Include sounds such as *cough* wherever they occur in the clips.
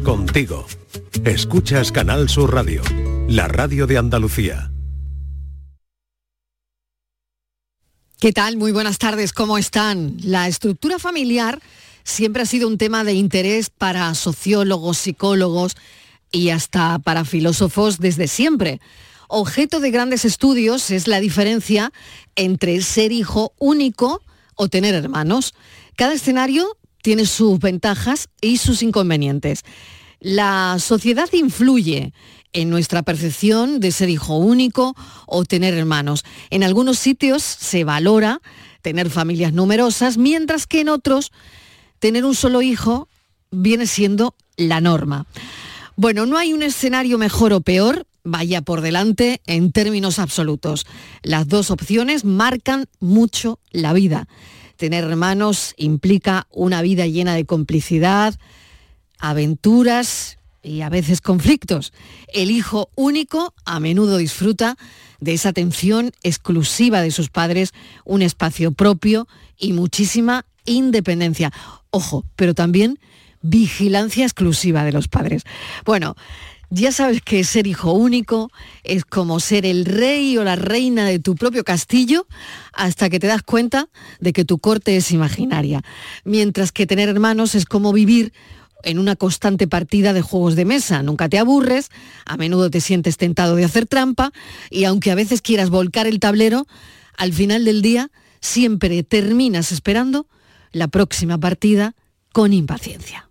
Contigo. Escuchas Canal Sur Radio, la radio de Andalucía. ¿Qué tal? Muy buenas tardes, ¿cómo están? La estructura familiar siempre ha sido un tema de interés para sociólogos, psicólogos y hasta para filósofos desde siempre. Objeto de grandes estudios es la diferencia entre ser hijo único o tener hermanos. Cada escenario tiene sus ventajas y sus inconvenientes. La sociedad influye en nuestra percepción de ser hijo único o tener hermanos. En algunos sitios se valora tener familias numerosas, mientras que en otros tener un solo hijo viene siendo la norma. Bueno, no hay un escenario mejor o peor, vaya por delante en términos absolutos. Las dos opciones marcan mucho la vida. Tener hermanos implica una vida llena de complicidad, aventuras y a veces conflictos. El hijo único a menudo disfruta de esa atención exclusiva de sus padres, un espacio propio y muchísima independencia. Ojo, pero también vigilancia exclusiva de los padres. Bueno, ya sabes que ser hijo único es como ser el rey o la reina de tu propio castillo hasta que te das cuenta de que tu corte es imaginaria. Mientras que tener hermanos es como vivir en una constante partida de juegos de mesa. Nunca te aburres, a menudo te sientes tentado de hacer trampa y aunque a veces quieras volcar el tablero, al final del día siempre terminas esperando la próxima partida con impaciencia.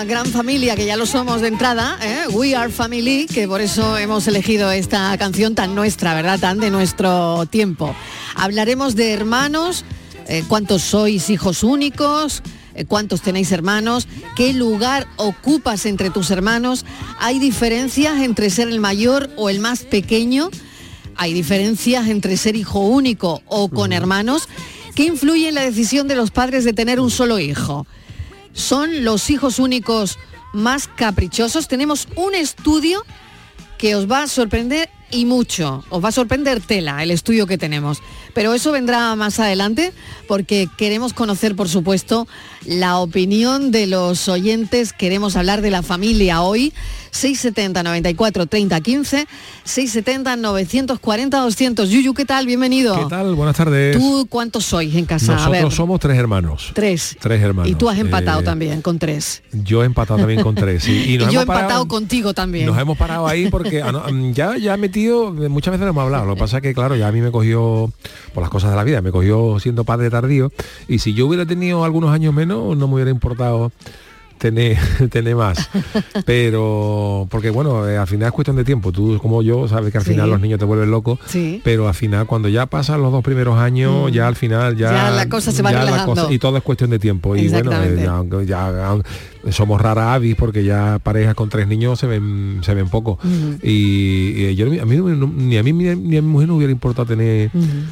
Una gran familia, que ya lo somos de entrada, ¿eh? We Are Family, que por eso hemos elegido esta canción tan nuestra, ¿verdad? Tan de nuestro tiempo. Hablaremos de hermanos, eh, cuántos sois hijos únicos, eh, cuántos tenéis hermanos, qué lugar ocupas entre tus hermanos, hay diferencias entre ser el mayor o el más pequeño, hay diferencias entre ser hijo único o con hermanos, ¿qué influye en la decisión de los padres de tener un solo hijo? Son los hijos únicos más caprichosos. Tenemos un estudio que os va a sorprender y mucho. Os va a sorprender tela el estudio que tenemos. Pero eso vendrá más adelante porque queremos conocer, por supuesto, la opinión de los oyentes. Queremos hablar de la familia hoy. 670 94 30 15, 670 940 200. Yuyu, ¿qué tal? Bienvenido. ¿Qué tal? Buenas tardes. ¿Tú cuántos sois en casa? Nosotros a ver. somos tres hermanos. Tres. Tres hermanos. Y tú has empatado Eh, también con tres. Yo he empatado también con tres. Y, *laughs* Y, nos yo he empatado parado, contigo también. Nos hemos parado ahí porque ah, mm, ya, ya he muchas veces lo hemos hablado, lo que pasa es que claro, ya a mí me cogió, por las cosas de la vida, me cogió siendo padre tardío, y si yo hubiera tenido algunos años menos, no me hubiera importado tener, *laughs* tener más. *laughs* Pero, porque bueno, eh, al final es cuestión de tiempo. Tú como yo sabes que al Sí. final los niños te vuelven locos, Sí. pero al final cuando ya pasan los dos primeros años, Mm. ya al final ya, Ya la cosa se va relajando. y todo es cuestión de tiempo. Y bueno, eh, ya, ya, somos raras avis porque ya parejas con tres niños se ven se ven poco. Y, y yo a mí ni a mí ni a mi mujer no hubiera importado tener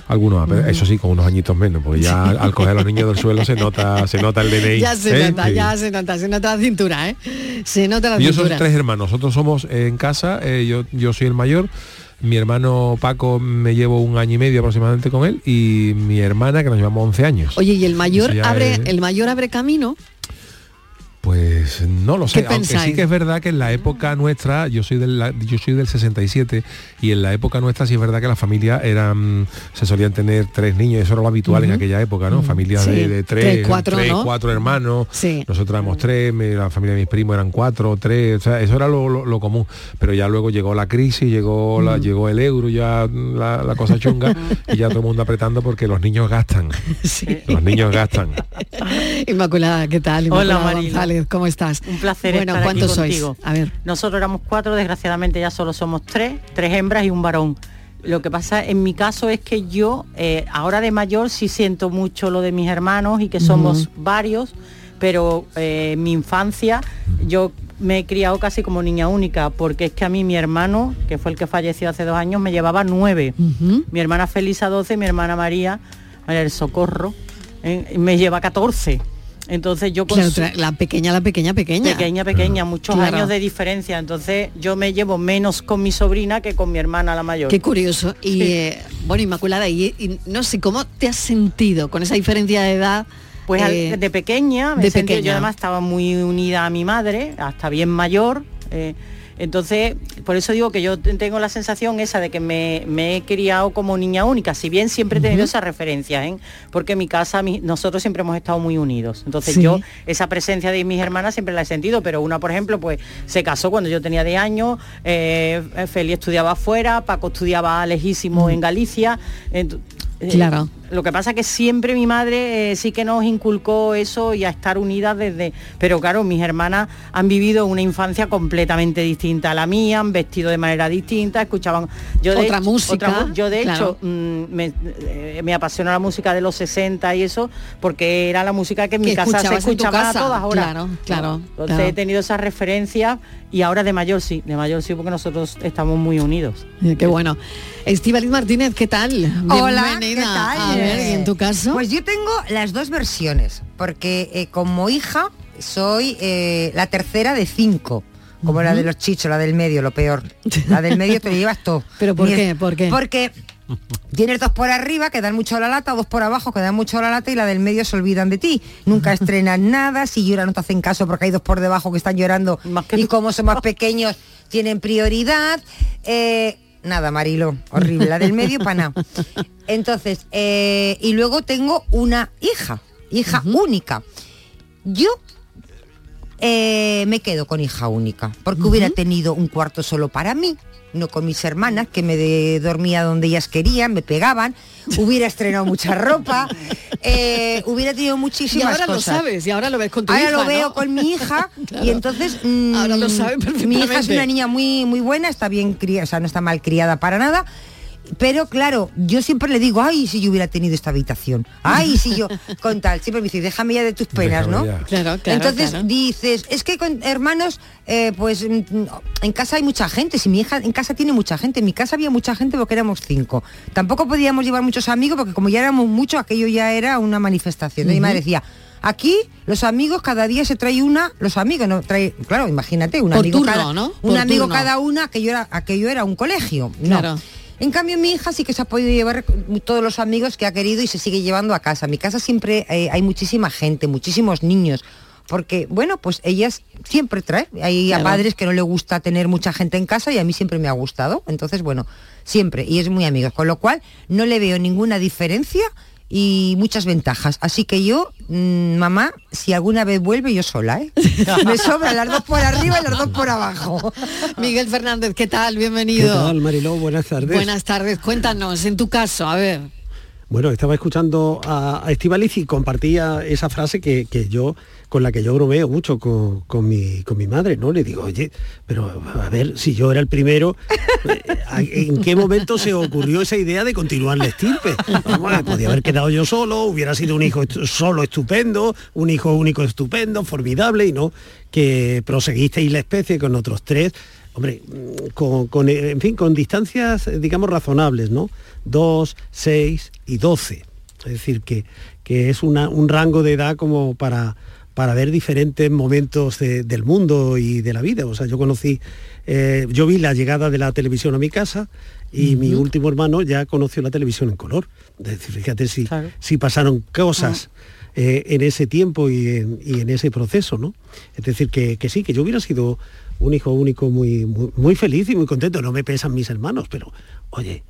algunos, pero eso sí, con unos añitos menos, porque ya al, al coger a los niños del suelo se nota se nota el DNI. Ya se ¿eh? nota, Sí. ya se nota, se nota la cintura, ¿eh? Se nota la Y yo soy cintura. tres hermanos, nosotros somos eh, en casa, eh, yo, yo soy el mayor, mi hermano Paco me llevo un año y medio aproximadamente con él y mi hermana que nos llevamos 11 años. Oye, y el mayor abre, es- el mayor abre camino. Pues no lo sé, ¿Qué aunque sí que es verdad que en la época nuestra, yo soy del, yo soy del 67 y en la época nuestra sí es verdad que las familias eran, se solían tener tres niños, eso era lo habitual en aquella época, ¿no? Familias Sí. de, de tres, Tres, cuatro, tres, ¿no? cuatro hermanos, Sí. nosotros éramos tres, la familia de mis primos eran cuatro, tres, o sea, eso era lo, lo- lo común. Pero ya luego llegó la crisis, llegó, la, llegó el euro, ya la, la cosa chunga *laughs* y ya todo el mundo apretando porque los niños gastan. Sí. Los niños gastan. *laughs* Inmaculada, ¿qué tal? Hola, Marilo. González, ¿cómo estás? Un placer Bueno, estar aquí ¿cuántos sois? contigo. A ver. Nosotros éramos cuatro, desgraciadamente ya solo somos tres, tres hembras y un varón. Lo que pasa en mi caso es que yo eh, ahora de mayor sí siento mucho lo de mis hermanos y que somos varios, pero eh, en mi infancia yo me he criado casi como niña única, porque es que a mí mi hermano, que fue el que falleció hace dos años, me llevaba nueve. Mi hermana Felisa 12, mi hermana María, María del Socorro, eh, me lleva 14. Entonces yo con Claro, la pequeña, la pequeña, pequeña. pequeña, pequeña, muchos Claro. años de diferencia. Entonces yo me llevo menos con mi sobrina que con mi hermana la mayor. Qué curioso. Y Sí. eh, bueno, Inmaculada, y, y no sé, ¿cómo te has sentido con esa diferencia de edad? Pues Eh, de pequeña, me de sentí- pequeña. yo además estaba muy unida a mi madre, hasta bien mayor. eh, entonces, por eso digo que yo te- tengo la sensación esa de que me, me he criado como niña única, si bien siempre he tenido esa referencia, ¿eh? porque en mi casa mi- nosotros siempre hemos estado muy unidos. Entonces Sí. yo esa presencia de mis hermanas siempre la he sentido, pero una, por ejemplo, pues se casó cuando yo tenía 10 años, eh, Feli estudiaba afuera, Paco estudiaba lejísimo en Galicia. Eh, Claro. lo que pasa que siempre mi madre eh, sí que nos inculcó eso y a estar unidas desde... Pero claro, mis hermanas han vivido una infancia completamente distinta a la mía, han vestido de manera distinta, escuchaban... Yo de Otra hecho- música, yo de claro. hecho mm, me, eh, me apasiona la música de los 60 y eso, porque era la música que en mi Que casa se escuchaba casa, a todas horas. claro, claro, Entonces claro. he tenido esas referencias y ahora de mayor sí, de mayor sí, porque nosotros estamos muy unidos. Qué bueno. Estivaliz Martínez, ¿qué tal? Hola, ¿qué tal? A ver, ¿y en tu caso? Pues yo tengo las dos versiones, porque eh, como hija soy eh, la tercera de cinco. Como la de los chichos, la del medio, lo peor. La del medio te lo *laughs* llevas todo. ¿Pero por qué? ¿Por qué? Porque *laughs* tienes dos por arriba que dan mucho la lata, dos por abajo que dan mucho la lata y la del medio se olvidan de ti. Nunca estrenas *laughs* nada, si lloran no te hacen caso porque hay dos por debajo que están llorando Más que y como son más *laughs* pequeños tienen prioridad. Eh, nada, Marilo, horrible, la del medio para nada. Entonces, eh, y luego tengo una hija, hija única. Yo eh, me quedo con hija única, porque hubiera tenido un cuarto solo para mí, no con mis hermanas, que me de- dormía donde ellas querían, me pegaban, hubiera estrenado mucha ropa, *laughs* eh, hubiera tenido y muchísimas ahora lo cosas. sabes, y ahora lo ves con tu Ahora hija, lo ¿no? veo con mi hija *laughs* Claro. y entonces mm, Ahora lo sabe mi hija es una niña muy muy buena, está bien criada, o sea, no está mal criada para nada. Pero claro, yo siempre le digo, ay, si yo hubiera tenido esta habitación, ay, si yo, *laughs* con tal, siempre me dice, déjame ya de tus penas, Déjame ¿no? ya. Claro, claro, Entonces claro. dices, es que con hermanos, eh, pues mm, en casa hay mucha gente, si mi hija en casa tiene mucha gente, en mi casa había mucha gente porque éramos cinco. Tampoco podíamos llevar muchos amigos porque como ya éramos muchos, aquello ya era una manifestación. Entonces Mi madre decía, aquí los amigos cada día se trae una, los amigos, no trae, claro, imagínate, un Por amigo turno, cada, ¿no? un Por amigo turno. cada una, aquello era, aquello era un colegio. No. En cambio, mi hija sí que se ha podido llevar todos los amigos que ha querido y se sigue llevando a casa. En mi casa siempre eh, hay muchísima gente, muchísimos niños. Porque, bueno, pues ellas siempre traen. Hay a padres que no le gusta tener mucha gente en casa y a mí siempre me ha gustado. Entonces, bueno, siempre. Y es muy amigos. Con lo cual, no le veo ninguna diferencia y muchas ventajas. Así que yo, mm, mamá, si alguna vez vuelve, yo sola, ¿eh? *laughs* me sobran las dos por arriba y las dos por abajo. Miguel Fernández, ¿qué tal? ¿Qué Bienvenido. tal, Mariló? Buenas tardes. Buenas tardes. Cuéntanos, en tu caso, a ver. Bueno, estaba escuchando a, Estíbaliz y compartía esa frase que, que yo, con la que yo bromeo mucho con, con mi, con mi madre, ¿no? Le digo, oye, pero a ver, si yo era el primero, eh, ¿en qué momento se ocurrió esa idea de continuar la estirpe? Podía haber quedado yo solo, hubiera sido un hijo solo estupendo, un hijo único estupendo, formidable, y no que proseguisteis la especie con otros tres hombre, con, con, eh, en fin, con distancias, eh, digamos, razonables, ¿no? 2, 6 y 12. Es decir, que, que es una- un rango de edad como para, para ver diferentes momentos de- del mundo y de la vida. O sea, yo conocí, eh, yo vi la llegada de la televisión a mi casa y mi último hermano ya conoció la televisión en color. Es decir, fíjate si, Claro. si pasaron cosas eh, en ese tiempo y en, y en ese proceso, ¿no? Es decir, que, que sí, que yo hubiera sido un hijo único muy, muy, muy feliz y muy contento. No me pesan mis hermanos, pero oye,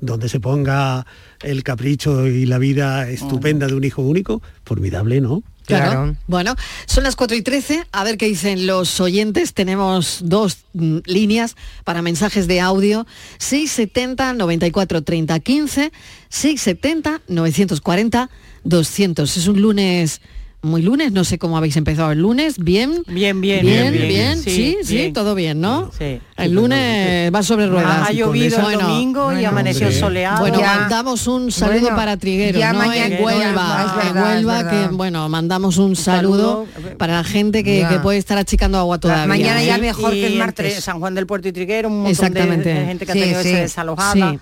donde se ponga el capricho y la vida estupenda de un hijo único, formidable, ¿no? Claro. Claro. Bueno, son las 4 y 13. A ver qué dicen los oyentes. Tenemos dos mm, líneas para mensajes de audio. 670 94 30 15, 670 940 200. Es un lunes, muy lunes. No sé cómo habéis empezado el lunes. ¿Bien? Bien, bien, Bien, bien, bien. sí, Sí, sí, bien. todo bien, ¿no? Sí. El lunes va sobre ruedas. Ha llovido el Bueno, domingo y amaneció soleado. Bueno, Ya. mandamos un saludo Bueno, para Trigueros, ya ¿no? mañana- en Huelva, en Huelva, que bueno, mandamos un saludo, saludo. para la gente que, puede estar achicando agua todavía. mañana ya ¿eh? mejor que el martes. San Juan del Puerto y Triguero, un montón de, Exactamente. de gente que Sí, ha tenido que ser desalojada.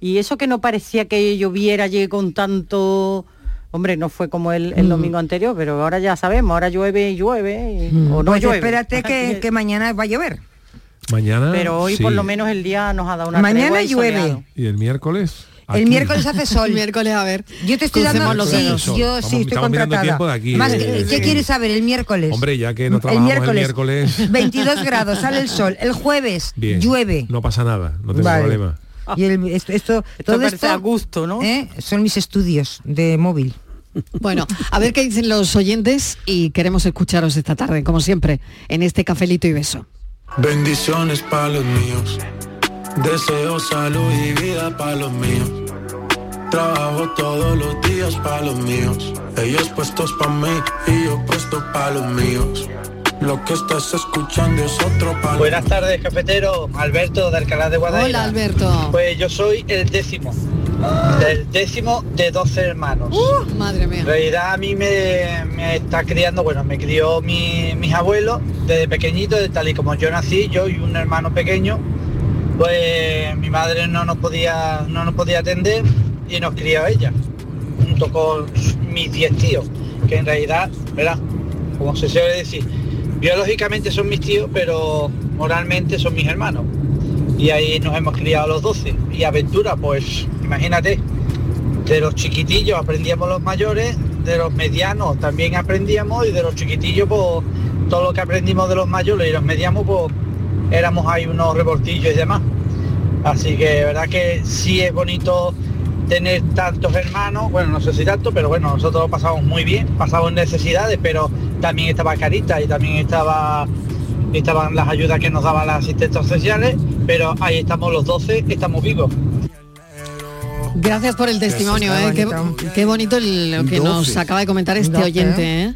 Y eso que no parecía que lloviera llegue con tanto... Hombre, no fue como el, el Mm. domingo anterior, pero ahora ya sabemos, ahora llueve y llueve, y- o no pues llueve. espérate que, que mañana va a llover. Mañana. Pero hoy sí. por lo menos el día nos ha dado una Mañana llueve. soleado. ¿Y el miércoles? El miércoles hace *laughs* El sol. miércoles, a ver. Yo te estoy Crucemos dando los sí. Sol. yo Vamos- sí estoy contratada. de aquí, Más eh, que- ¿Qué sí. quieres saber el miércoles? Hombre, ya que no trabajamos el miércoles. *laughs* 22 grados, sale el sol. El jueves Bien. llueve. No pasa nada, no tengo Vale. problema. *laughs* Y el- esto, esto, todo parece esto a gusto, ¿no? ¿eh? son mis estudios de móvil. Bueno, a ver qué dicen los oyentes y queremos escucharos esta tarde, como siempre, en este cafelito y beso. Bendiciones para los míos. Deseo salud y vida para los míos. Trabajo todos los días para los míos. Ellos puestos para mí y yo puesto para los míos. Lo que estás escuchando es otro para Buenas tardes, cafetero. Alberto de Alcalá de Guadaira. Hola, Alberto. Pues yo soy el décimo. El décimo de 12 hermanos. Madre mía. En realidad a mí me, me está criando, bueno, me crió mi- mis abuelos desde pequeñito, de tal y como yo nací, yo y un hermano pequeño, pues mi madre no nos podía, no nos podía atender y nos crió ella, junto con mis 10 tíos, que en realidad, ¿verdad? Como se suele decir, biológicamente son mis tíos, pero moralmente son mis hermanos. Y ahí nos hemos criado los 12. Y aventura, pues imagínate, de los chiquitillos aprendíamos los mayores, de los medianos también aprendíamos y de los chiquitillos pues todo lo que aprendimos de los mayores y los medianos pues éramos ahí unos reportillos y demás. Así que verdad que sí es bonito tener tantos hermanos, bueno no sé si tanto, pero bueno, nosotros pasamos muy bien, pasamos necesidades, pero también estaba Carita y también estaba estaban las ayudas que nos daban las asistentes sociales, pero ahí estamos los 12, estamos vivos. Gracias por el testimonio, está ¿eh? Qué, bonito. qué bonito el- lo que nos acaba de comentar este Doce. oyente, ¿eh?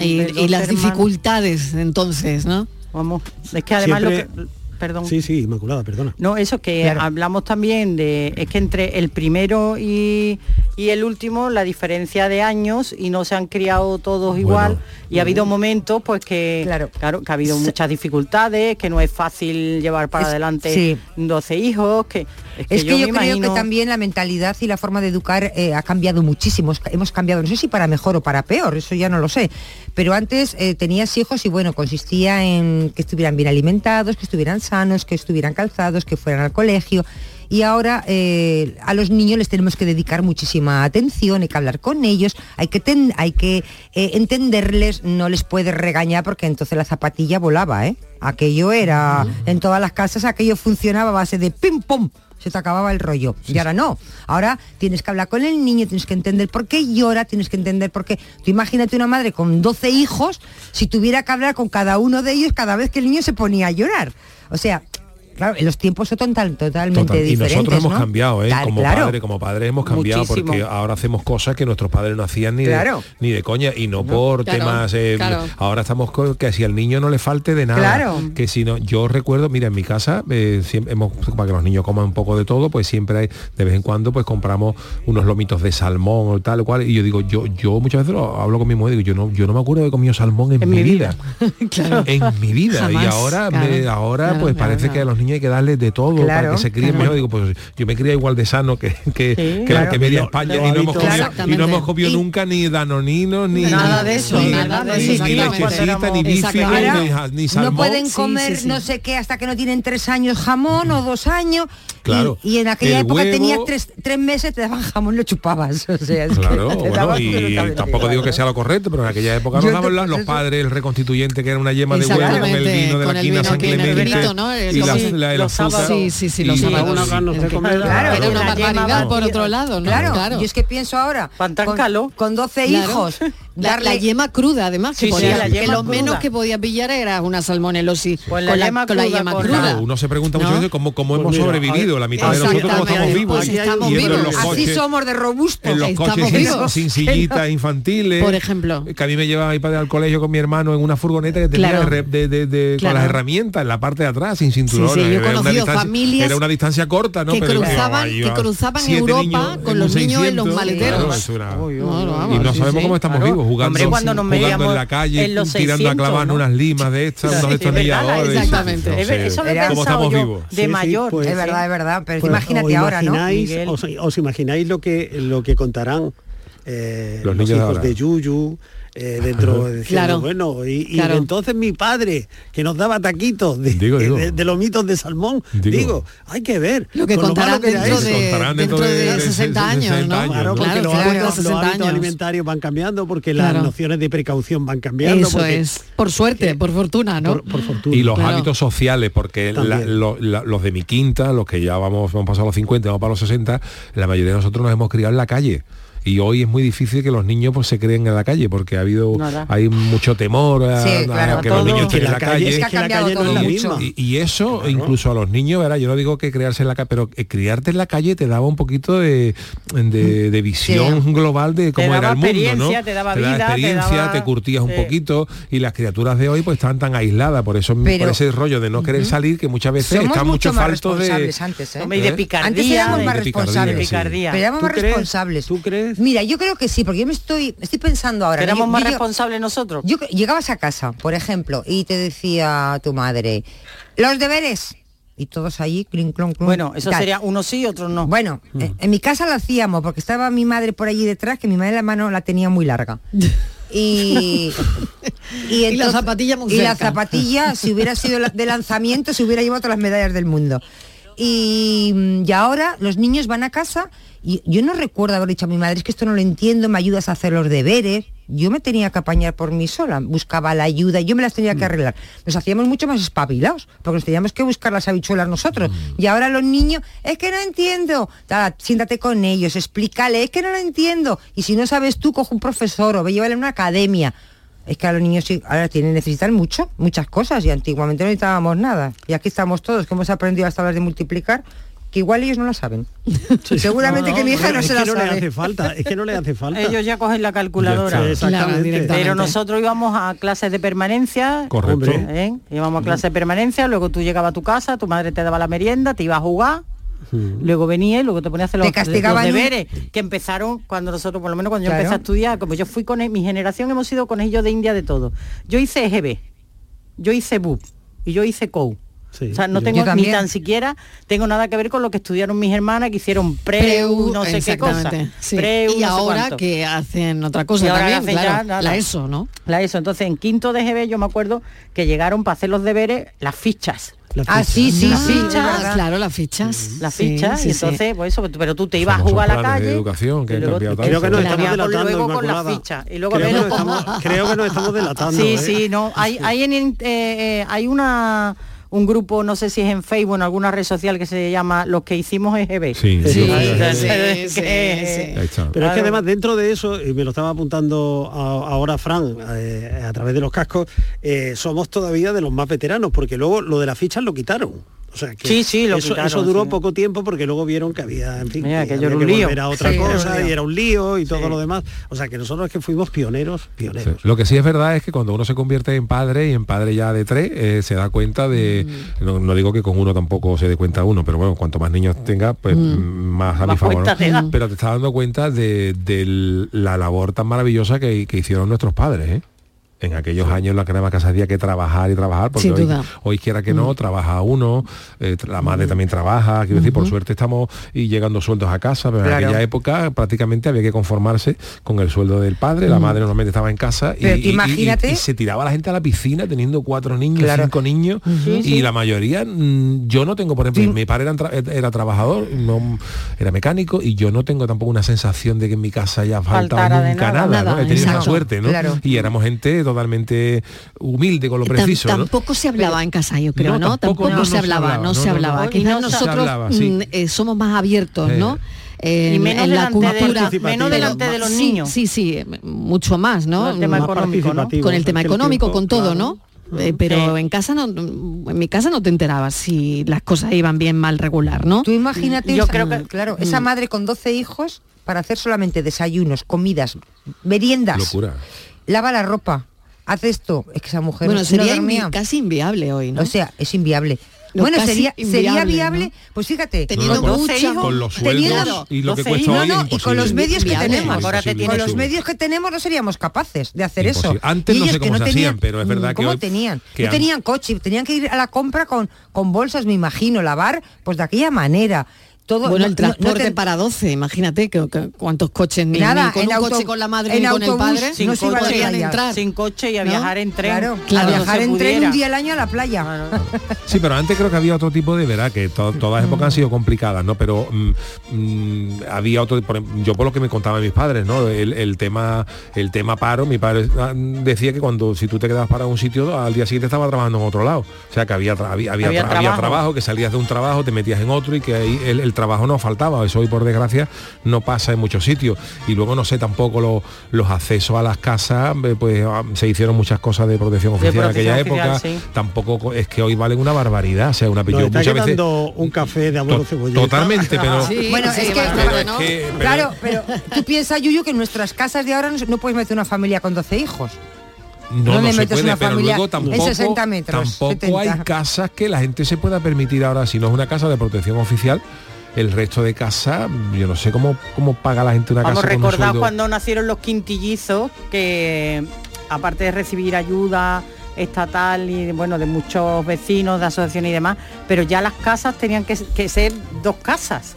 Y, las hermanos. dificultades entonces, ¿no? Vamos, es que además Siempre- lo que... Perdón. Sí, sí, Inmaculada, perdona. No, eso que Claro. hablamos también de, es que entre el primero y, y el último, la diferencia de años y no se han criado todos igual y ha habido momentos pues que, Claro. que ha habido muchas dificultades, que no es fácil llevar para Es- adelante sí. 12 hijos, que es que Es que yo, creo imagino- que también la mentalidad y la forma de educar eh, ha cambiado muchísimo. Hemos cambiado, no sé si para mejor o para peor, eso ya no lo sé. Pero antes eh, tenías hijos y bueno, consistía en que estuvieran bien alimentados, que estuvieran sanos, que estuvieran calzados, que fueran al colegio. Y ahora eh, a los niños les tenemos que dedicar muchísima atención, hay que hablar con ellos, hay que, ten- hay que eh, entenderles, no les puedes regañar porque entonces la zapatilla volaba, ¿eh? Aquello era, en todas las casas aquello funcionaba a base de pim pum, se te acababa el rollo. Y ahora no. Ahora tienes que hablar con el niño, tienes que entender por qué llora, tienes que entender por qué. Tú imagínate una madre con 12 hijos, si tuviera que hablar con cada uno de ellos cada vez que el niño se ponía a llorar. O sea, claro, en los tiempos son total- totalmente Total, y diferentes. nosotros hemos ¿no? cambiado, ¿eh? Tal, como claro. padre, como padre hemos cambiado Muchísimo. porque ahora hacemos cosas que nuestros padres no hacían ni, Claro. de, ni de coña y no, por Claro, temas. eh. Ahora estamos con que si al niño no le falte de nada, Claro. que si no, yo recuerdo, mira, en mi casa eh, siempre hemos para que los niños coman un poco de todo, pues siempre hay, de vez en cuando pues compramos unos lomitos de salmón o tal o cual y yo digo, yo yo muchas veces lo hablo con mi mujer, digo, yo no yo no me acuerdo de comido salmón en, mi vida. *laughs* En mi vida y ahora me- ahora pues parece que a los niños hay que darles de todo para que se críen claro. mejor. Digo, pues yo me cría igual de sano que, *laughs* que, Sí, que la claro. que media España y no, hemos comido, y no hemos comido Y- nunca ni danoninos, ni Nada de eso, ni, nada de ni- eso, ni exactamente. lechecita, ni bífido, ni, ni no pueden Sí, comer sí, sí. no sé qué hasta que no tienen tres años jamón o dos años. Y- Claro. Y, en aquella El época huevo- tenías tres, tres meses, te daban jamón, lo chupabas. *laughs* O sea, es que Claro, te bueno, daban y tampoco digo que sea lo correcto, pero en aquella época nos daban los eso- padres el reconstituyente que era una yema de huevo con el vino de la quina San Clemente y la, sí. Sí, sí, los sábados. Era una barbaridad por otro lado, ¿no? Claro, yo es que pienso ahora, con, calor. con 12 Claro. hijos, *laughs* darle la yema cruda, además, que, Sí, sí, podía- la que yema lo menos cruda. que podía pillar era una salmonelosis Pues la con, la, yema con la cruda, yema con cruda. Claro, uno se pregunta muchas ¿No? veces cómo, cómo Pues hemos mira, sobrevivido, la mitad de nosotros cómo estamos vivos. pues estamos vivos. los así coches, somos de robustos. en los Estamos coches sin, vivos. sin sillitas infantiles. Por ejemplo. Que a mí me llevaba mi padre al colegio con mi hermano en una furgoneta que tenía Claro. de- de- de- de- Claro. con las herramientas en la parte de atrás, sin cinturón. Sí, sí, yo he conocido distancia- familias Era una distancia corta, ¿no? que cruzaban- que cruzaban Europa con los niños en los 600, maleteros. y no sí, sabemos sí. cómo estamos Claro. Jugando, Hombre, cuando nos jugando en la calle, en los tirando a 600, clavar ¿no? unas limas de estas, unos destornilladores. exactamente. No Es sé ver- Eso lo he Era- ¿Cómo pensado estamos yo vivos? de Sí, mayor. pues- es verdad, es verdad, pero Pues, imagínate ahora, ¿no? Os, os imagináis lo que lo que contarán eh, Los los, hijos ahora. de Yuyu eh, dentro de Claro. bueno y, y Claro. entonces mi padre que nos daba taquitos de, Digo, digo. de- de lomitos de salmón Digo. digo, hay que ver Lo que con contarán era dentro de, Contarán dentro de- de de 60 años, 60 ¿no? años, Claro, ¿no? porque Claro, los, claro, hábitos, los 60 hábitos años. alimentarios van cambiando porque Claro. las nociones de precaución van cambiando Eso porque- es. Por suerte, por fortuna, ¿no? por, por fortuna y los Claro. hábitos sociales, porque la- También. lo- la- los de mi quinta, los que ya vamos, vamos pasado los 50, vamos para los 60, la mayoría de nosotros nos hemos criado en la calle. Y hoy es muy difícil que los niños pues se creen en la calle porque ha habido Nada. hay mucho temor a, Sí, a claro, que todo. los niños estén en la calle, calle. Es que es ha que la cambiado calle no es todo la mucho. misma Y, y eso Claro. incluso a los niños, ¿verdad? Yo no digo que criarse en la calle, pero eh, criarte en la calle te daba un poquito de, de- de visión global de cómo daba era el mundo, ¿no? experiencia, te daba vida, te experiencia, daba- te curtías un Sí. poquito y las criaturas de hoy pues estaban tan aisladas, por eso Pero- por ese rollo de no querer salir que muchas veces Somos están mucho mucho más faltos de responsables antes, ¿eh? Hombre, y de ¿Eh? picardía. Antes éramos más responsables. sí. Pero éramos ¿Tú más responsables. ¿Tú crees? Mira, yo creo que sí, porque yo me estoy, estoy pensando ahora. Éramos más yo- responsables nosotros. Yo llegabas a casa, por ejemplo, y te decía tu madre, los deberes. Y todos allí, clink, clon, clon, Bueno, eso tal. sería unos sí, otros no. Bueno, Mm. eh, en mi casa lo hacíamos porque estaba mi madre por allí detrás, que mi madre la mano la tenía muy larga. Y, *laughs* Y la zapatilla muy Y la cerca. zapatilla, si hubiera sido la- *laughs* de lanzamiento, se hubiera llevado todas las medallas del mundo. Y, mm, y ahora los niños van a casa y yo no recuerdo haber dicho a mi madre, es que esto no lo entiendo, me ayudas a hacer los deberes. Yo me tenía que apañar por mí sola, buscaba la ayuda, yo me las tenía Mm. que arreglar. Nos hacíamos mucho más espabilados, porque nos teníamos que buscar las habichuelas nosotros. Mm. Y ahora los niños, es que no entiendo. Ta, siéntate con ellos, explícale, es que no lo entiendo. Y si no sabes tú, coge un profesor o ve llévale a una academia. Es que a los niños sí, ahora tienen, necesitan mucho, muchas cosas y antiguamente no necesitábamos nada. Y aquí estamos todos, que hemos aprendido hasta las de multiplicar, que igual ellos no lo saben. *laughs* Seguramente No, que mi hija no se la no le sabe. hace falta es que no le hace falta Ellos ya cogen la calculadora. Exactamente. Pero nosotros íbamos a clases de permanencia. Correcto. ¿eh? Íbamos a clases de permanencia, luego tú llegabas a tu casa, tu madre te daba la merienda, te ibas a jugar. Luego venía y luego te ponías a hacer los, castigaban los deberes que empezaron cuando nosotros, por lo menos cuando yo Claro. empecé a estudiar, como yo fui con él, mi generación hemos sido conejillos de India de todo. Yo hice EGB, yo hice BUP y yo hice COU. Sí, o sea, no tengo ni tan siquiera tengo nada que ver con lo que estudiaron mis hermanas que hicieron preu, no sé qué cosa. sí. Preu, y no ahora que hacen otra cosa Y ahora también, hacen ya claro, nada. la ESO, ¿no? La ESO. Entonces, en quinto de GB yo me acuerdo que llegaron para hacer los deberes las fichas. Ah, sí, sí, Las sí. fichas, claro, las fichas. Las Sí, fichas, sí, y sí. entonces, pues eso, pero tú te ibas a jugar a la de calle. educación que luego Creo que nos estamos delatando, luego con las fichas. Y luego creo, que nos estamos, creo que nos estamos delatando. Sí, ¿eh? sí, no. Hay, hay, en, eh, eh, hay una un grupo, no sé si es en Facebook o en alguna red social que se llama Los que hicimos EGB. Sí, Sí, eso- sí, sí, *laughs* Que- sí, sí. Ahí está. Pero es que además dentro de eso, y me lo estaba apuntando a- ahora Fran, eh, a través de los cascos, eh, somos todavía de los más veteranos, porque luego lo de las fichas lo quitaron. O sea, que Sí, sí, lo eso, quitaron, eso duró sí. poco tiempo porque luego vieron que había, en fin, Mira, que había era que un lío. volver a otra Sí, era cosa lío. y era un lío y todo lo demás. O sea, que nosotros es que fuimos pioneros, Sí. pioneros. Lo que sí es verdad es que cuando uno se convierte en padre y en padre ya de tres, eh, se da cuenta de, Mm. no, no digo que con uno tampoco se dé cuenta uno, pero bueno, cuanto más niños tenga, pues más a mi favor. Pero te estás dando cuenta de, de la labor tan maravillosa que, que hicieron nuestros padres, ¿eh? En aquellos años la crema casa había que trabajar y trabajar, porque Sin hoy, duda. hoy quiera que no, Mm. trabaja uno, eh, la madre también trabaja, quiero decir, por suerte estamos y llegando sueldos a casa, pero en aquella época prácticamente había que conformarse con el sueldo del padre, la Mm. madre normalmente estaba en casa y, imagínate- se tiraba la gente a la piscina teniendo cuatro niños, Claro. cinco niños, Sí, y sí. la mayoría, mm, yo no tengo, por ejemplo, mi padre era, tra- era trabajador, no, era mecánico, y yo no tengo tampoco una sensación de que en mi casa haya faltado Faltara nunca nada. nada, ¿no? Nada, He tenido esa suerte, ¿no? Claro. Y éramos gente totalmente humilde con lo Tam- preciso, tampoco se hablaba en casa, yo creo, No, ¿no? tampoco, Tampoco, no, no se se hablaba, hablaba, no, se hablaba. Quizás nosotros hablaba, sí. mm, eh, somos más abiertos, Eh. ¿no? En, Y menos en la de- cultura, menos pero- delante de los sí, niños. Sí, sí, eh, mucho más, ¿no? Con el tema Más económico, ¿no? Con el tema económico, tiempo, con todo, claro. ¿no? Eh, pero en casa no, en mi casa no te enterabas si las cosas iban bien, mal, regular, ¿no? Tú imagínate, Yo esa- creo que- claro, esa Mm. madre con 12 hijos para hacer solamente desayunos, comidas, meriendas, Locura. lava la ropa, hace esto, es que esa mujer Bueno, no sería invi- casi inviable hoy, ¿no? O sea, es inviable. No, bueno, sería, sería viable, ¿no? pues fíjate, Teniendo No, no, con- los sueldos teniendo- y lo que 12 cuesta no, hoy no, es y con los medios que tenemos, Ahora que Imposible, con los medios que tenemos no seríamos capaces de hacer Imposible. eso. Antes Y no sé que cómo se tenían- hacían, pero es verdad que ¿Cómo hoy- tenían? que no an- tenían coche, tenían que ir a la compra con, con bolsas, me imagino, lavar, pues de aquella manera. Todo, Bueno, no- el transporte no te- para 12, imagínate que, que- cuántos coches ni, Nada, ni con en un auto- coche con la madre en ni con el autobús, padre sin no se a entrar. sin coche y a ¿No? viajar en tren. Claro, Claro. a viajar en tren un día al año a la playa. *laughs* Sí, pero antes creo que había otro tipo de verá que to- todas las épocas han sido complicadas, ¿no? Pero mm, mm, había otro, por yo por lo que me contaban mis padres, ¿no? El, el tema, el tema paro, mi padre ah, decía que cuando si tú te quedabas parado en un sitio, al día siguiente estaba trabajando en otro lado. O sea que había tra- había, había, Había tra- había trabajo. trabajo, que salías de un trabajo, te metías en otro y que ahí el, el trabajo no faltaba. Eso hoy por desgracia no pasa en muchos sitios. Y luego no sé tampoco lo- los accesos a las casas, eh, pues ah, se hicieron muchas cosas de protección De oficial en aquella época. sí. Tampoco co- es que hoy valen una barbaridad. O sea, una Nos está muchas veces un café de amor To- totalmente, pero- Sí, Bueno, sí, es que, bastante, pero es ¿no? que- pero- Claro, pero tú piensas, Yuyu, que en nuestras casas de ahora no, no puedes meter una familia con 12 hijos. no, no no le se metes puede, una pero familia luego en tampoco, 60 metros, tampoco hay 70. casas que la gente se pueda permitir ahora, si no es una casa de protección oficial, el resto de casa, yo no sé cómo, cómo paga la gente una Vamos, casa recordad sueldo. cuando nacieron los quintillizos, que aparte de recibir ayuda estatal y bueno de muchos vecinos, de asociaciones y demás, pero ya las casas tenían que, que ser dos casas.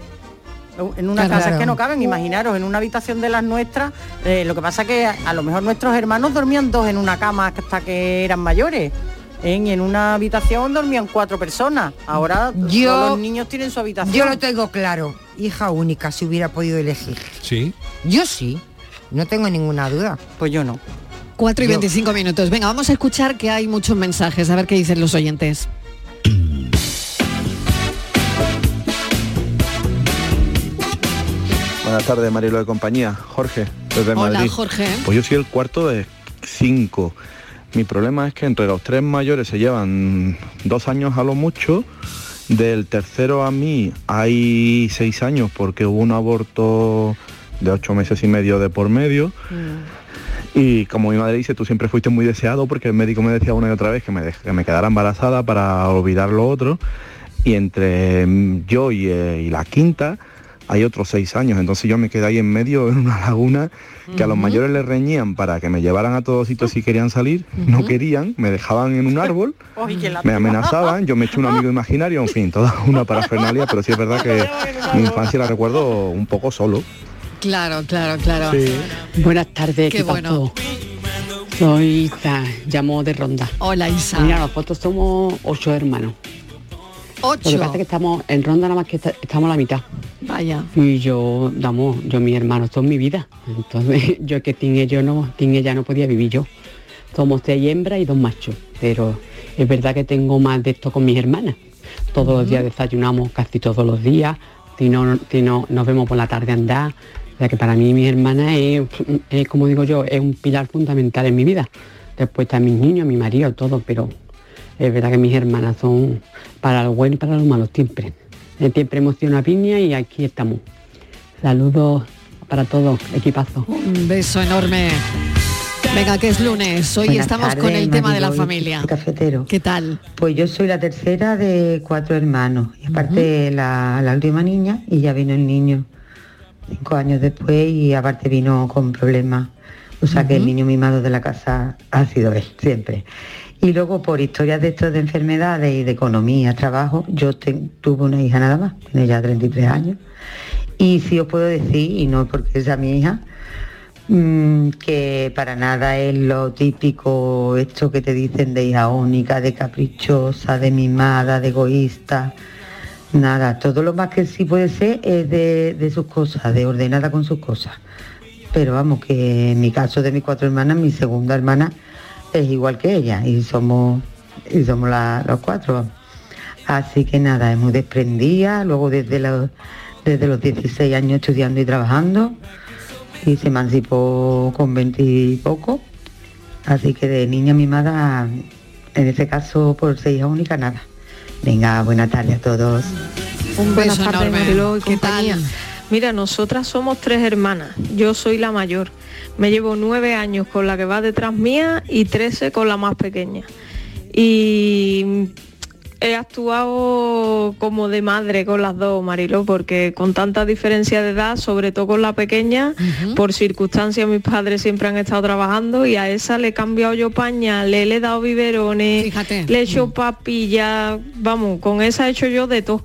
En una Claro. casa que no caben, imaginaros, en una habitación de las nuestras, eh, lo que pasa que a, a lo mejor nuestros hermanos dormían dos en una cama hasta que eran mayores. ¿Eh? Y en una habitación dormían cuatro personas. Ahora Yo- todos los niños tienen su habitación. Yo lo tengo claro, hija única, si hubiera podido elegir. Sí. Yo sí, no tengo ninguna duda. Pues yo no. 4 y Yo- 25 minutos. Venga, vamos a escuchar que hay muchos mensajes, a ver qué dicen los oyentes. *clears throat* Buenas tardes, Marilo de compañía. Jorge, desde Hola, Madrid. Jorge. Pues yo soy el cuarto de cinco. Mi problema es que entre los tres mayores se llevan dos años a lo mucho. Del tercero a mí hay seis años porque hubo un aborto de ocho meses y medio de por medio. Y como mi madre dice, tú siempre fuiste muy deseado porque el médico me decía una y otra vez que me, que me quedara embarazada para olvidar lo otro. Y entre mm, yo y, eh, y la quinta hay otros seis años. Entonces yo me quedé ahí en medio en una *laughs* laguna que a los mayores les reñían para que me llevaran a todos sitios si querían salir. No querían, me dejaban en un árbol, *laughs* me amenazaban, yo me eché un amigo imaginario, en fin, toda una parafernalia, pero sí es verdad que *laughs* mi infancia la recuerdo un poco solo. Claro, claro, claro. Buenas tardes, Qué ¿qué, bueno. pasó? Soy Isa, llamo de Ronda. Hola, Isa. Mira, nosotros somos ocho hermanos. Lo que Ocho. pasa es que estamos en Ronda nada más que esta- estamos a la mitad. Vaya. Y yo, damos, yo mis hermanos son mi vida. Entonces, *laughs* yo que sin ellos no, sin ella no podía vivir yo. Somos seis hembras y dos machos. Pero es verdad que tengo más de esto con mis hermanas. Todos los días desayunamos casi todos los días. Si no, si no, nos vemos por la tarde andar. O sea que para mí mis hermanas es, es, como digo yo, es un pilar fundamental en mi vida. Después están mis niños, mi marido, todo, pero es verdad que mis hermanas son para lo bueno y para lo malo siempre. Eh, Siempre emociona piña y aquí estamos. Saludos para todos, equipazo. Un beso enorme. Venga, que es lunes. Hoy Buenas estamos con el tema de la familia. Cafetero. ¿Qué tal? Pues yo soy la tercera de cuatro hermanos. Y aparte la, la última niña y ya vino el niño cinco años después y aparte vino con problemas O sea que el niño mimado de la casa ha sido él, siempre. Y luego por historias de estos de enfermedades y de economía, trabajo, yo tuve una hija nada más, tiene ya 33 años. Y sí os puedo decir, y no porque sea mi hija, mm, que para nada es lo típico esto que te dicen de hija única, de caprichosa, de mimada, de egoísta. Nada, todo lo más que sí puede ser es de, de sus cosas, de ordenada con sus cosas. Pero vamos, que en mi caso de mis cuatro hermanas, mi segunda hermana es igual que ella y somos, y somos la- los cuatro. Así que nada, es muy desprendida, luego desde los, desde los 16 años estudiando y trabajando y se emancipó con 20 y poco. Así que de niña mimada, en este caso por ser hija única, nada. Venga, buena tarde a todos. Un Buenas beso tardes, enorme. Mariló y ¿Qué compañía. Mira, nosotras somos tres hermanas. Yo soy la mayor. Me llevo nueve años con la que va detrás mía y trece con la más pequeña. Y he actuado como de madre con las dos, Mariló, porque con tanta diferencia de edad, sobre todo con la pequeña, por circunstancias mis padres siempre han estado trabajando y a esa le he cambiado yo pañales, le he dado biberones, le he hecho papilla, vamos, con esa he hecho yo de todo.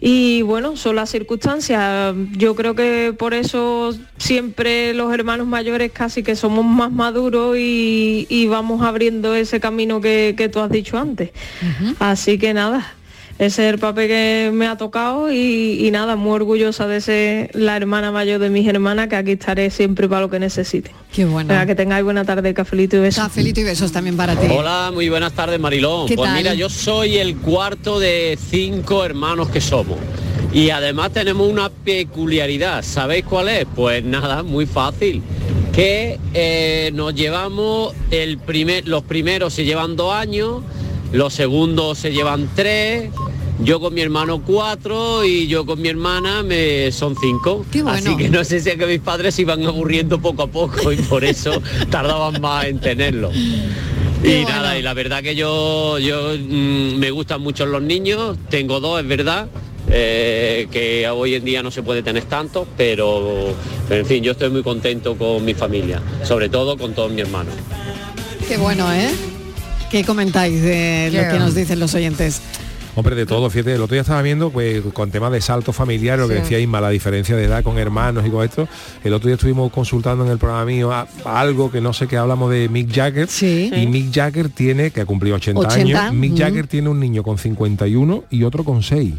Y bueno, son las circunstancias. Yo creo que por eso siempre los hermanos mayores casi que somos más maduros y, y vamos abriendo ese camino que, que tú has dicho antes. Así que nada, ese es el papel que me ha tocado y, y nada, muy orgullosa de ser la hermana mayor de mis hermanas, que aquí estaré siempre para lo que necesiten. Qué bueno. Venga, que tengáis buena tarde, cafelito y besos. Cafelito y besos también para ti. Hola, muy buenas tardes Marilón. ¿Qué Pues tal? mira, yo soy el cuarto de cinco hermanos que somos. Y además tenemos una peculiaridad. ¿Sabéis cuál es? Pues nada, muy fácil. Que eh, nos llevamos, el primer, los primeros se llevan dos años, los segundos se llevan tres, yo con mi hermano cuatro y yo con mi hermana me son cinco. bueno. Así que no sé si es que mis padres se iban aburriendo poco a poco y por eso *laughs* tardaban más en tenerlo. Qué Y bueno. nada, y la verdad que yo, yo mm, me gustan mucho los niños, tengo dos, es verdad, eh, que hoy en día no se puede tener tantos, pero, pero en fin, yo estoy muy contento con mi familia, sobre todo con todos mis hermanos. Qué bueno, ¿eh? ¿Qué comentáis de lo que nos dicen los oyentes? Hombre, de todo, fíjate, el otro día estaba viendo pues, con temas de salto familiar, lo que Sí. decía Isma, la diferencia de edad con hermanos y con esto. El otro día estuvimos consultando en el programa mío a- a algo que no sé qué hablamos de Mick Jagger. Y Mick Jagger tiene, que ha cumplido 80, 80, años, Mick. Jagger tiene un niño con 51 y otro con 6.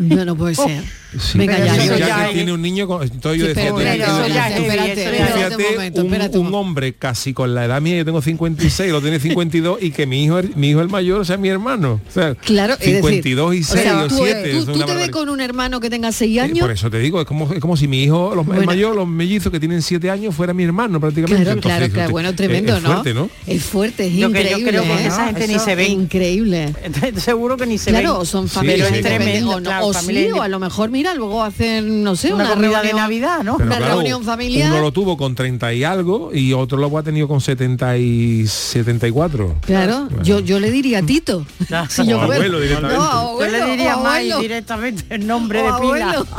No, no puede ser. Sí, Venga, ya, Mick yo- Jagger tiene un niño con... Entonces yo Sí, decía, pero- tú- pero- tú- espérate, tú- espérate, tú espérate un fíjate, momento, un, hombre casi con la edad mía, yo tengo 56, lo tiene 52 y que mi hijo, mi hijo el mayor sea mi hermano. O sea, Claro, es decir, 52 y o 6 sea, o tú, 7. tú- es tú te ves con un hermano que tenga 6 años. Por eso te digo, es como, es como si mi hijo, los, el Bueno. mayor, los mellizos que tienen 7 años, fuera mi hermano prácticamente. Claro, claro, Entonces, claro, es- bueno, es- tremendo, es ¿no? fuerte, ¿no? Es fuerte, es que- yo increíble. creo que ¿eh? esa gente ni se ve. es Increíble. *laughs* Seguro que ni se Claro, ven. son familias pero es tremendo, o, familia sí, o a lo mejor, mira, luego hacen, no sé, Una una, comida de reunión, Navidad, ¿no? Pero Una claro, reunión familiar. Uno lo tuvo con 30 y algo y otro lo ha tenido con 70 y 74. Claro, yo, yo le diría a Tito. *laughs* si yo abuelo directamente. No, Yo abuelo, le diría abuelo. directamente el nombre O de pila. abuelo. *laughs*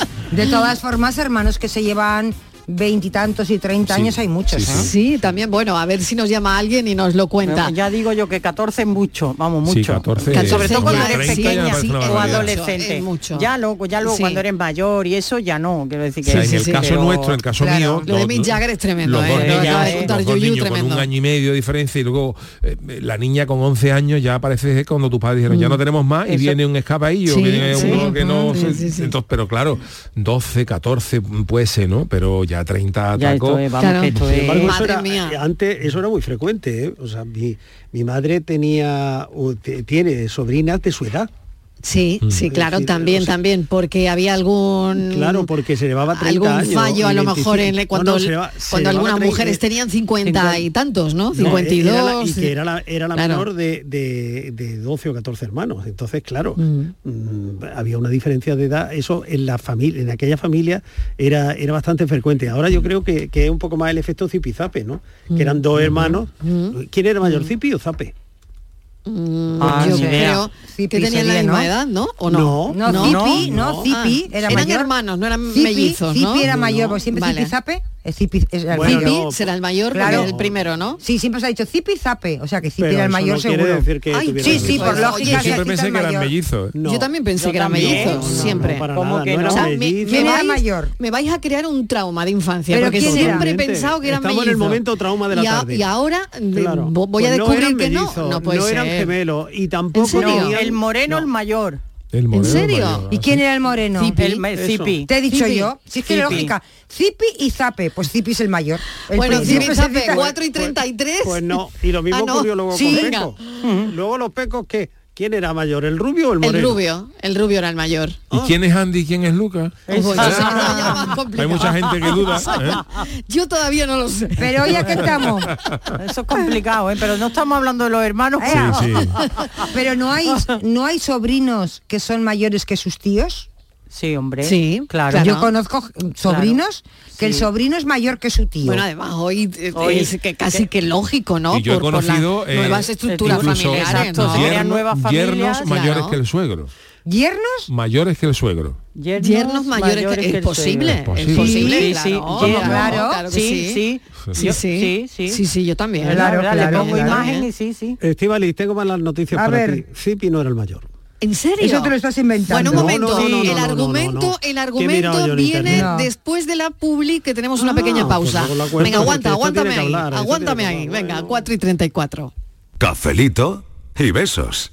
*laughs* De todas formas, hermanos que se llevan veintitantos y treinta años hay muchos, ¿eh? Sí, también, bueno, a ver si nos llama alguien y nos lo cuenta. Ya digo yo que 14 es mucho, vamos, Sí, mucho. 14 Sobre todo cuando ya, eres 30 pequeña o adolescente. Es mucho. Ya luego, ya luego Sí. cuando eres mayor y eso ya no, quiero decir que O sea, en el caso pero- nuestro, en el caso Claro. mío, Lo de los- Mick Jagger es tremendo, ¿eh? con un año y medio de diferencia y luego eh, la niña con 11 años ya parece cuando tus padres dijeron ya no tenemos más y Eso- viene un escapadillo, Sí, viene sí. uno que no Sí, sí, sí. entonces pero claro 12 14 puede ser no pero ya 30 Ya tacos esto es, vamos, Claro. esto Sin es- embargo, eso Madre era- mía. eh, antes eso era muy frecuente, ¿eh? o sea, mi, mi madre tenía o tiene sobrinas de su edad. Sí, sí, Es claro, decir, también, o sea, también, porque había algún Claro, porque se llevaba 30 algún años. fallo a lo 25. mejor en cuando, no, se lleva- se cuando algunas 30, mujeres tenían 50 y 50. tantos, ¿no? No, 52. era la- y que era la, era la Claro. menor de, de, de 12 o 14 hermanos. Entonces, claro, Mm. mm, había una diferencia de edad. Eso en la familia, en aquella familia era, era bastante frecuente. Ahora yo creo que, que es un poco más el efecto zipizape, ¿no? Que eran dos hermanos. ¿Quién era mayor, Zipi o Zape? Mm, Ah, yo creo Zipi que tenían la misma ¿no? edad, ¿no? ¿O no? No, Zipi, no, Zipi Ah, era eran mayor. hermanos, no eran Zipi, mellizos, Zipi ¿no? era mayor, No, porque siempre vale. Zipi Zape Eh, Zipi es el Zipi mayor. será el mayor es el primero, ¿no? Sí, siempre se ha dicho Zipi Zape, o sea que Zipi Pero era el eso mayor no seguro. decir que Ay, sí, sí, por lógica. Yo siempre pensé que eran mayor. mellizos. Yo también pensé Yo que eran también. mellizos, No, no, siempre. no, ¿Cómo que no no? O sea, me, mellizos. ¿Quién me era vais, mayor? me vais a crear un trauma de infancia, ¿Pero porque siempre he pensado que eran Estamos en el mellizos. momento trauma de la y, a- tarde. y ahora Claro. vo- voy a Pues no descubrir que no, mellizos, no no eran gemelos y tampoco El moreno, el mayor. El moreno serio? mayor, ¿Y quién era el moreno? Zipi. El. Zipi. Te he dicho Zipi. yo. Si es que Zipi. lógica. Zipi y Zape. Pues Zipi es el mayor. El Bueno, Zipi se Zape, cita- 4 y 33. Pues no, y lo *laughs* mismo Ah, no. ocurrió luego Sí. con Venga. Peco. Luego los pecos, ¿qué? ¿Quién era mayor, el rubio o el moreno? El rubio, el rubio era el mayor. ¿Y quién es Andy y quién es Lucas? Ya más *laughs* Hay mucha gente que duda. *laughs* ¿eh? Yo todavía no lo sé. Pero hoy aquí estamos. Eso es complicado, ¿eh? pero no estamos hablando de los hermanos. Sí, sí. *laughs* Pero no hay, no hay sobrinos que son mayores que sus tíos. Sí, hombre. Sí, claro. claro. Yo conozco sobrinos que el sobrino es mayor que su tío. Bueno, además hoy Hoy- es que casi que lógico, ¿no? Y yo he por, por las conocido eh, nuevas estructuras familiares, nuevas familias, yernos mayores claro. que el suegro. ¿Yernos? Mayores que el suegro. Yernos mayores, que, el posible, suegro. es Sí, posible, sí, claro, sí, claro, yernos, claro, claro que sí, sí. sí, Sí, Yo- sí, sí, sí. sí, sí, yo también. Claro, ¿verdad? claro, Le pongo imagen y sí, sí. Estivali, tengo malas noticias A para ver. ti. No era el mayor. ¿En serio? Eso te lo estás inventando. Bueno, un momento, no, no, no, el argumento, el ¿Qué he argumento viene después de la publi que tenemos una pequeña Ah, pausa. pues cuento, Venga, aguanta, porque esto aguántame ahí, aguántame ahí. Venga, Bueno. 4 y 34. Cafelito y besos.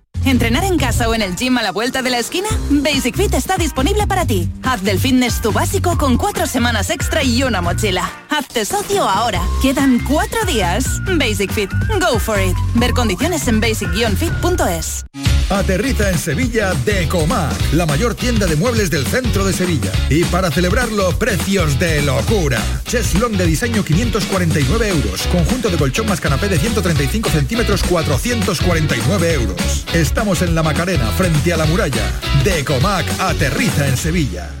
¿Entrenar en casa o en el gym a la vuelta de la esquina? Basic Fit está disponible para ti. Haz del fitness tu básico con cuatro semanas extra y una mochila. Hazte socio ahora. Quedan cuatro días. Basic Fit. Go for it. Ver condiciones en basic-fit.es. Aterriza en Sevilla Decomac, la mayor tienda de muebles del centro de Sevilla. Y para celebrarlo, precios de locura. Cheslong de diseño 549 euros. Conjunto de colchón más canapé de 135 centímetros 449 euros. Estamos en la Macarena, frente a la muralla. Decomac aterriza en Sevilla.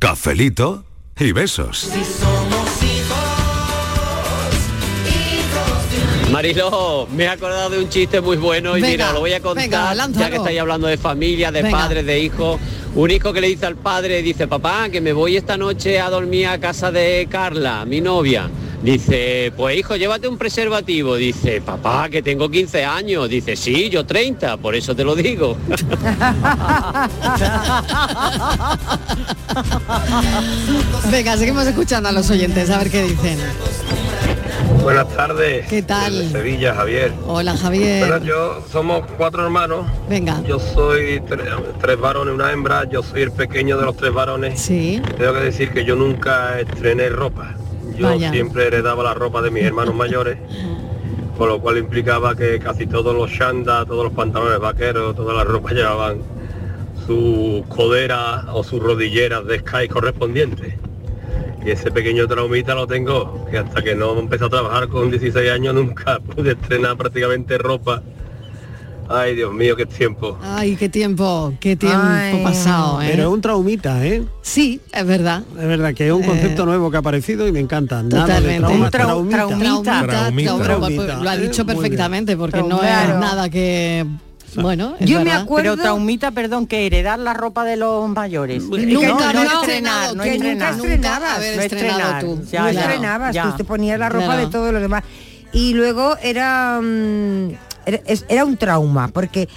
Cafelito y besos. Mariló, me he acordado de un chiste muy bueno y Venga, mira, lo voy a contar ya que estáis hablando de familia, de Venga. padres, de hijos. Un hijo que le dice al padre, dice, papá, que me voy esta noche a dormir a casa de Carla, mi novia. Dice, pues hijo, llévate un preservativo. Dice, papá, que tengo 15 años. Dice, sí, yo 30, por eso te lo digo. *laughs* Venga, seguimos escuchando a los oyentes, a ver qué dicen. Buenas tardes. ¿Qué tal? Desde Sevilla, Javier. Hola, Javier. Bueno, yo somos cuatro hermanos. Venga. Yo soy tre- tres varones, una hembra. Yo soy el pequeño de los tres varones. Sí. Tengo que decir que yo nunca estrené ropa. Yo Vaya. siempre heredaba la ropa de mis hermanos mayores. Con lo cual implicaba que casi todos los shandas, todos los pantalones vaqueros, todas las ropas llevaban sus coderas o sus rodilleras de Sky correspondientes. Y ese pequeño traumita lo tengo, que hasta que no empecé a trabajar con 16 años nunca *laughs* pude estrenar prácticamente ropa. Ay, Dios mío, qué tiempo. Ay, qué tiempo, qué tiempo Ay. pasado, ¿eh? Pero es un traumita, ¿eh? Sí, es verdad. Es verdad que es un concepto nuevo que ha aparecido y me encanta. Nada de Totalmente. trauma, Un trau- traumita. traumita, Traumita. Traumita, lo ha ¿eh? dicho perfectamente, porque no Claro. es nada que... Bueno, es Yo me verdad. acuerdo- Pero traumita, perdón, que heredar la ropa de los mayores. Nunca, no, no, no estrenado, estrenar, no que nunca estrenabas. haber No estrenado tú. ya, no estrenabas, ya. tú te ponías la ropa Claro. de todos los demás. Y luego era, mm, era, es- era un trauma, porque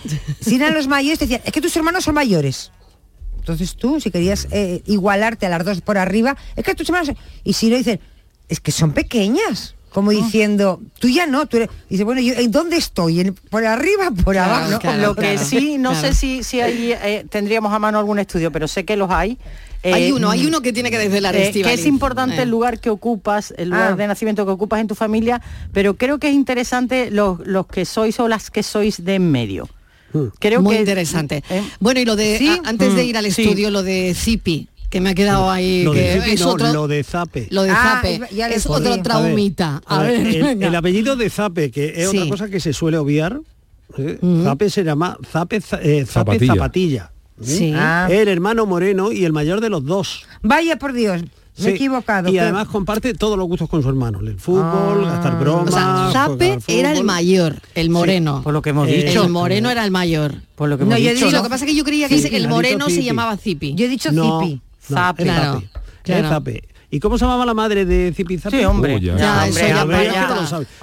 si eran los mayores te decían, es que tus hermanos son mayores. Entonces tú, si querías eh, igualarte a las dos por arriba, es que tus hermanos... son-". Y si no dicen, es que son pequeñas. Como Ah. diciendo, tú ya no, tú eres... Dice, bueno, yo, ¿en dónde estoy? ¿En- ¿Por arriba? ¿Por Claro, abajo? claro, Lo que sí, no claro. sé si, si ahí eh, tendríamos a mano algún estudio, pero sé que los hay. Hay Eh, uno, hay uno que tiene que desvelar eh, que es importante Eh. el lugar que ocupas, el lugar Ah. de nacimiento que ocupas en tu familia, pero creo que es interesante los, los que sois o las que sois de en medio. Creo Muy que interesante. ¿eh? Bueno, y lo de, ¿Sí? a- antes de Mm, ir al sí. estudio, lo de Zipi, que me ha quedado ahí, Lo que de, Zipi es no, otro, lo de Zape. lo de Ah, Zape, es- ya es entendí. otro traumita. A, A ver, ver, *laughs* el, apellido de Zape, que es Sí. otra cosa que se suele obviar. ¿eh? Zape se llama Zape, za- eh, Zape Zapatilla. Zapatilla. Sí. Ah. El hermano moreno y el mayor de los dos. Vaya por Dios, me Sí. he equivocado. Y ¿qué? además comparte todos los gustos con su hermano. El fútbol, Ah. gastar O bromas. sea, Zape al era el mayor, el moreno. Por lo que hemos Eh, dicho. el moreno era el mayor. Por lo que No, yo he dicho. Lo que pasa es que yo creía que el moreno se llamaba Zipi. Yo he dicho No, Zipi. no, Zape. Claro, claro. ¿Y cómo se llamaba la madre de Zipi Zape? Sí, hombre. Ya. Ya, ya lo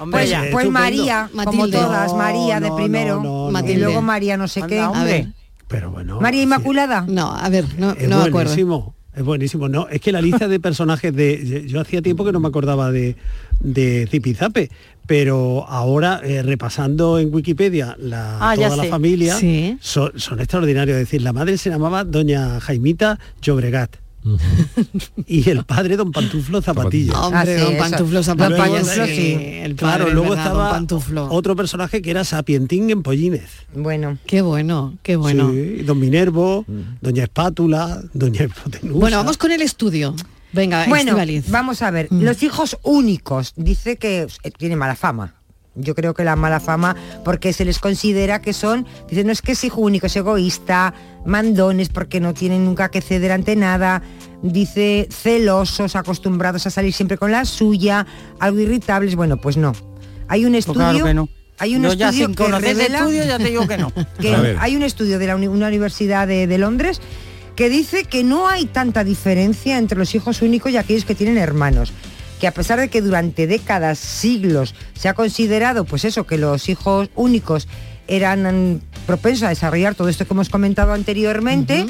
Pues, pues. María, como Matilde. todas, María de primero. no, no, y luego María no sé Anda, qué. A hombre. ver, Pero bueno. María sí, Inmaculada. no, a ver, no, Es no me acuerdo. buenísimo. Es buenísimo. No, es que la lista de personajes de. Yo hacía tiempo que no me acordaba de, de Zipizape, pero ahora eh, repasando en Wikipedia la, Ah, toda la sé. familia, Sí. son, son extraordinarios. Es decir, la madre se llamaba Doña Jaimita Llobregat. *laughs* y el padre Don Pantuflo Zapatilla. Hombre, don. Pantuflo Don Zapatilla, Pantuflo, sí. sí. El Claro, luego estaba otro personaje que era Sapientín en Pollínez. Bueno. Qué bueno, qué bueno. Sí, don Minervo, Doña Espátula, Doña Hipotenusa. Bueno, vamos con el estudio. Venga, Bueno, vamos a ver. Mm. Los hijos únicos, dice que eh, tiene mala fama. Yo creo que la mala fama, porque se les considera que son, dice, no es que es hijo único, es egoísta, mandones, porque no tienen nunca que ceder ante nada, dice, celosos, acostumbrados a salir siempre con la suya, algo irritables. Bueno, pues no. Hay un Pues estudio. claro que no. Hay un Yo estudio sin que conocer ese revela estudio ya te digo que no. *laughs* que A ver. hay un estudio de la uni- una universidad de, de Londres que dice que no hay tanta diferencia entre los hijos únicos y aquellos que tienen hermanos que a pesar de que durante décadas, siglos, se ha considerado, pues eso, que los hijos únicos eran propensos a desarrollar todo esto que hemos comentado anteriormente,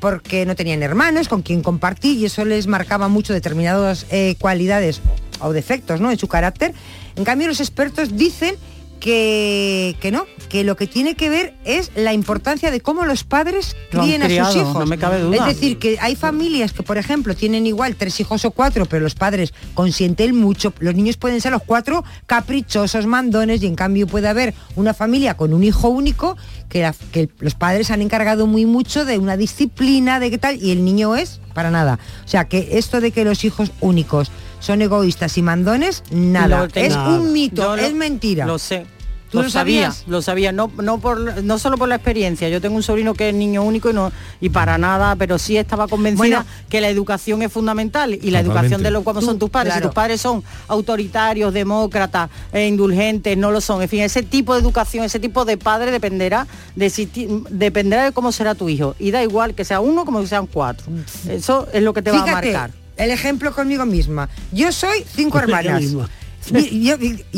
porque no tenían hermanos con quien compartir y eso les marcaba mucho determinadas eh, cualidades o defectos ¿no? en su carácter. En cambio, los expertos dicen que, que no, que lo que tiene que ver es la importancia de cómo los padres Lo críen a sus hijos. no me cabe duda. Es decir, que hay familias que, por ejemplo, tienen igual tres hijos o cuatro, pero los padres consienten mucho. Los niños pueden ser los cuatro caprichosos, mandones, y en cambio puede haber una familia con un hijo único que, la- que los padres han encargado muy mucho de una disciplina, de qué tal, y el niño es para nada. O sea, que esto de que los hijos únicos son egoístas y mandones, nada. Lo. Es un mito, Yo lo- es mentira. Lo sé. ¿Tú lo, lo sabía, sabías? lo sabía, no, no, por, no solo por la experiencia, yo tengo un sobrino que es niño único y, no, y para nada, pero sí estaba convencida Bueno. que la educación es fundamental y la educación de los como son tus padres, claro. si tus padres son autoritarios, demócratas, eh, indulgentes, no lo son, en fin, ese tipo de educación, ese tipo de padre dependerá de si ti- dependerá de cómo será tu hijo y da igual que sea uno como que sean cuatro, eso es lo que te va a marcar. El ejemplo conmigo misma. Yo soy cinco *laughs* hermanas. yo,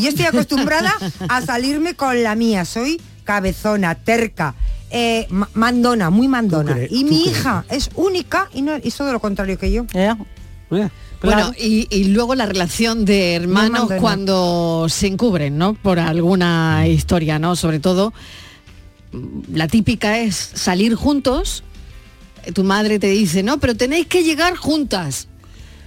estoy acostumbrada a salirme con la mía. Soy cabezona, terca, eh, ma- mandona, muy mandona. crees? Y ¿Tú mi crees? hija es única y no es todo lo contrario que yo. Bueno, y, y luego la relación de hermanos cuando se encubren, ¿no? Por alguna historia, ¿no? Sobre todo, la típica es salir juntos, tu madre te dice, no, pero tenéis que llegar juntas.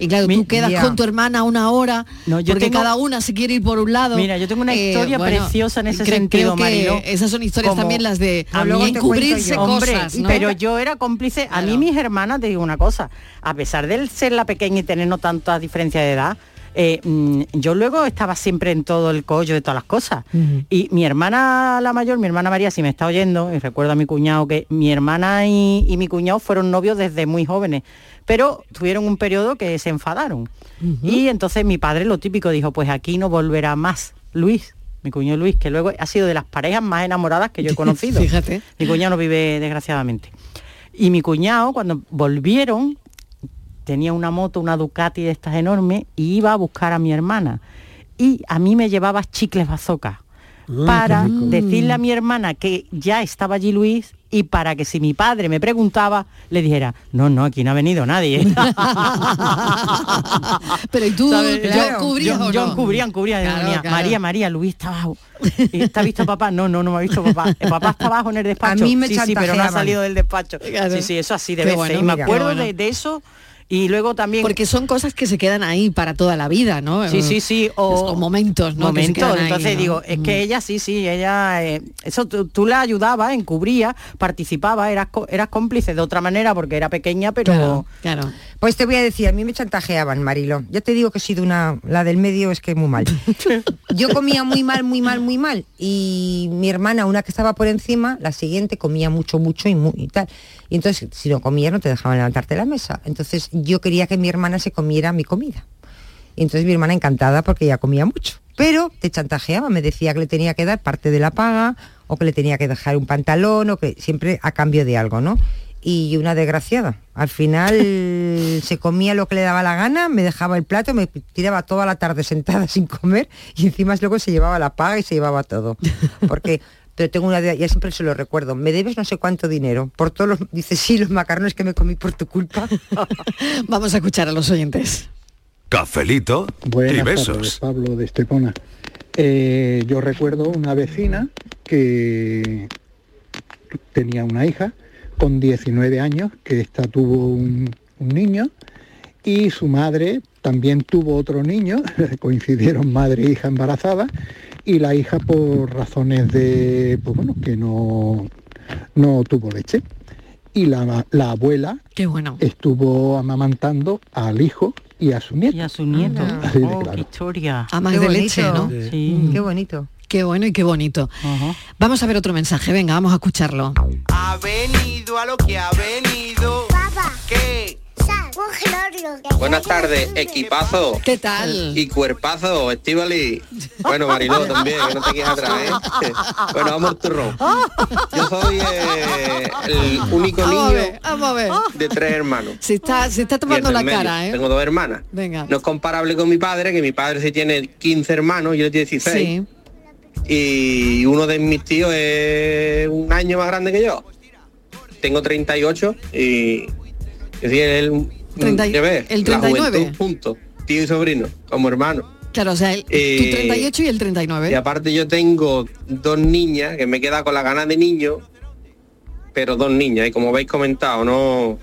Y claro, tú quedas ya. con tu hermana una hora, No, yo porque tengo- cada una se quiere ir por un lado. Mira, yo tengo una Eh, historia bueno, preciosa en ese sentido, creo. Esas son historias Como- también las de A a mí- encubrirse cosas, ¿no? pero yo era cómplice. A mí mis hermanas, te digo una cosa, a pesar de ser la pequeña y tener no tanta diferencia de edad, eh, mm, yo luego estaba siempre en todo el collo de todas las cosas. Y mi hermana la mayor, mi hermana María, si me está oyendo, y recuerdo a mi cuñado que mi hermana y, y mi cuñado fueron novios desde muy jóvenes, pero tuvieron un periodo que se enfadaron. Y entonces mi padre lo típico dijo, pues aquí no volverá más Luis. Mi cuñado Luis, que luego ha sido de las parejas más enamoradas que yo he *laughs* conocido. Fíjate. Mi cuñado no vive desgraciadamente. Y mi cuñado, cuando volvieron, tenía una moto, una Ducati de estas enormes, y iba a buscar a mi hermana. Y a mí me llevaba chicles bazooka Ah, para rico. decirle a mi hermana que ya estaba allí Luis y para que si mi padre me preguntaba, le dijera, no, no, aquí no ha venido nadie. *laughs* Pero ¿y tú ¿Sabes? yo Claro. cubrías Yo- yo no? cubría, cubría. Claro, María, claro. María, María, Luis está abajo. ¿Y ¿Te ha visto papá? No, no, no me ha visto papá. El papá está abajo en el despacho. A mí me sí, sí, pero no ha salido del despacho. Claro. Sí, sí, eso así Qué debe bueno, ser. Y me mira. acuerdo bueno. de, de eso. Y luego también... Porque son cosas que se quedan ahí para toda la vida, ¿no? Sí, sí, sí. O, o momentos, ¿no? Que Momentos. ahí, Entonces ¿no? digo, es que ella sí, sí, ella, eh, eso tú, tú la ayudabas, encubría, participaba, eras, eras cómplice de otra manera porque era pequeña, pero... Claro, Pues te voy a decir, a mí me chantajeaban, Marilo. Ya te digo que he sido una, la del medio es que muy mal. *laughs* Yo comía muy mal, muy mal, muy mal. Y mi hermana, una que estaba por encima, la siguiente comía mucho, mucho y, muy, y tal. Y entonces, si no comías, no te dejaban levantarte de la mesa. Entonces yo quería que mi hermana se comiera mi comida. Y entonces mi hermana encantada porque ella comía mucho. Pero te chantajeaba, me decía que le tenía que dar parte de la paga o que le tenía que dejar un pantalón o que siempre a cambio de algo, ¿no? Y una desgraciada. Al final *laughs* se comía lo que le daba la gana, me dejaba el plato, me tiraba toda la tarde sentada *laughs* sin comer y encima luego se llevaba la paga y se llevaba todo. *laughs* Porque pero tengo una idea, ya siempre se lo recuerdo, me debes no sé cuánto dinero, por todos los, dice, sí, los macarrones que me comí por tu culpa. Vamos a escuchar a los oyentes. Cafelito y tardes, besos. Pablo de Estepona. Eh, yo recuerdo una vecina que tenía una hija con 19 años, que esta tuvo un, un niño, y su madre también tuvo otro niño, *laughs* coincidieron madre e hija embarazadas, y la hija por razones de, pues bueno, que no, no tuvo leche. Y la, la abuela Qué bueno. estuvo amamantando al hijo y a su nieto. Y a su nieto. Así de Oh, claro. qué historia. A más Qué de bonito. leche, ¿no? Sí. Qué bonito. Qué bueno y qué bonito. Vamos a ver otro mensaje, venga, vamos a escucharlo. Ha venido a lo que ha venido. Papá. ¿Qué? Buenas tardes, equipazo. ¿Qué tal? Y cuerpazo, Estivali. Bueno, Mariló *laughs* también, que no te quedes atrás, *laughs* ¿eh? Bueno, vamos turrón. Yo soy eh, el único Vamos a niño ver, vamos a ver. de tres hermanos. Se está, se está tomando la medio. cara, ¿eh? Tengo dos hermanas. Venga. No es comparable con mi padre, que mi padre sí tiene 15 hermanos, yo tiene 16. Sí. Y uno de mis tíos es un año más grande que yo. Tengo 38 y... Es decir, ya ves, el la 39. juventud juntos, tío y sobrino, como hermano. Claro, o sea, el, Eh, tu 38 y el 39. Y aparte yo tengo dos niñas que me queda con la gana de niño, pero dos niñas, y como habéis comentado, no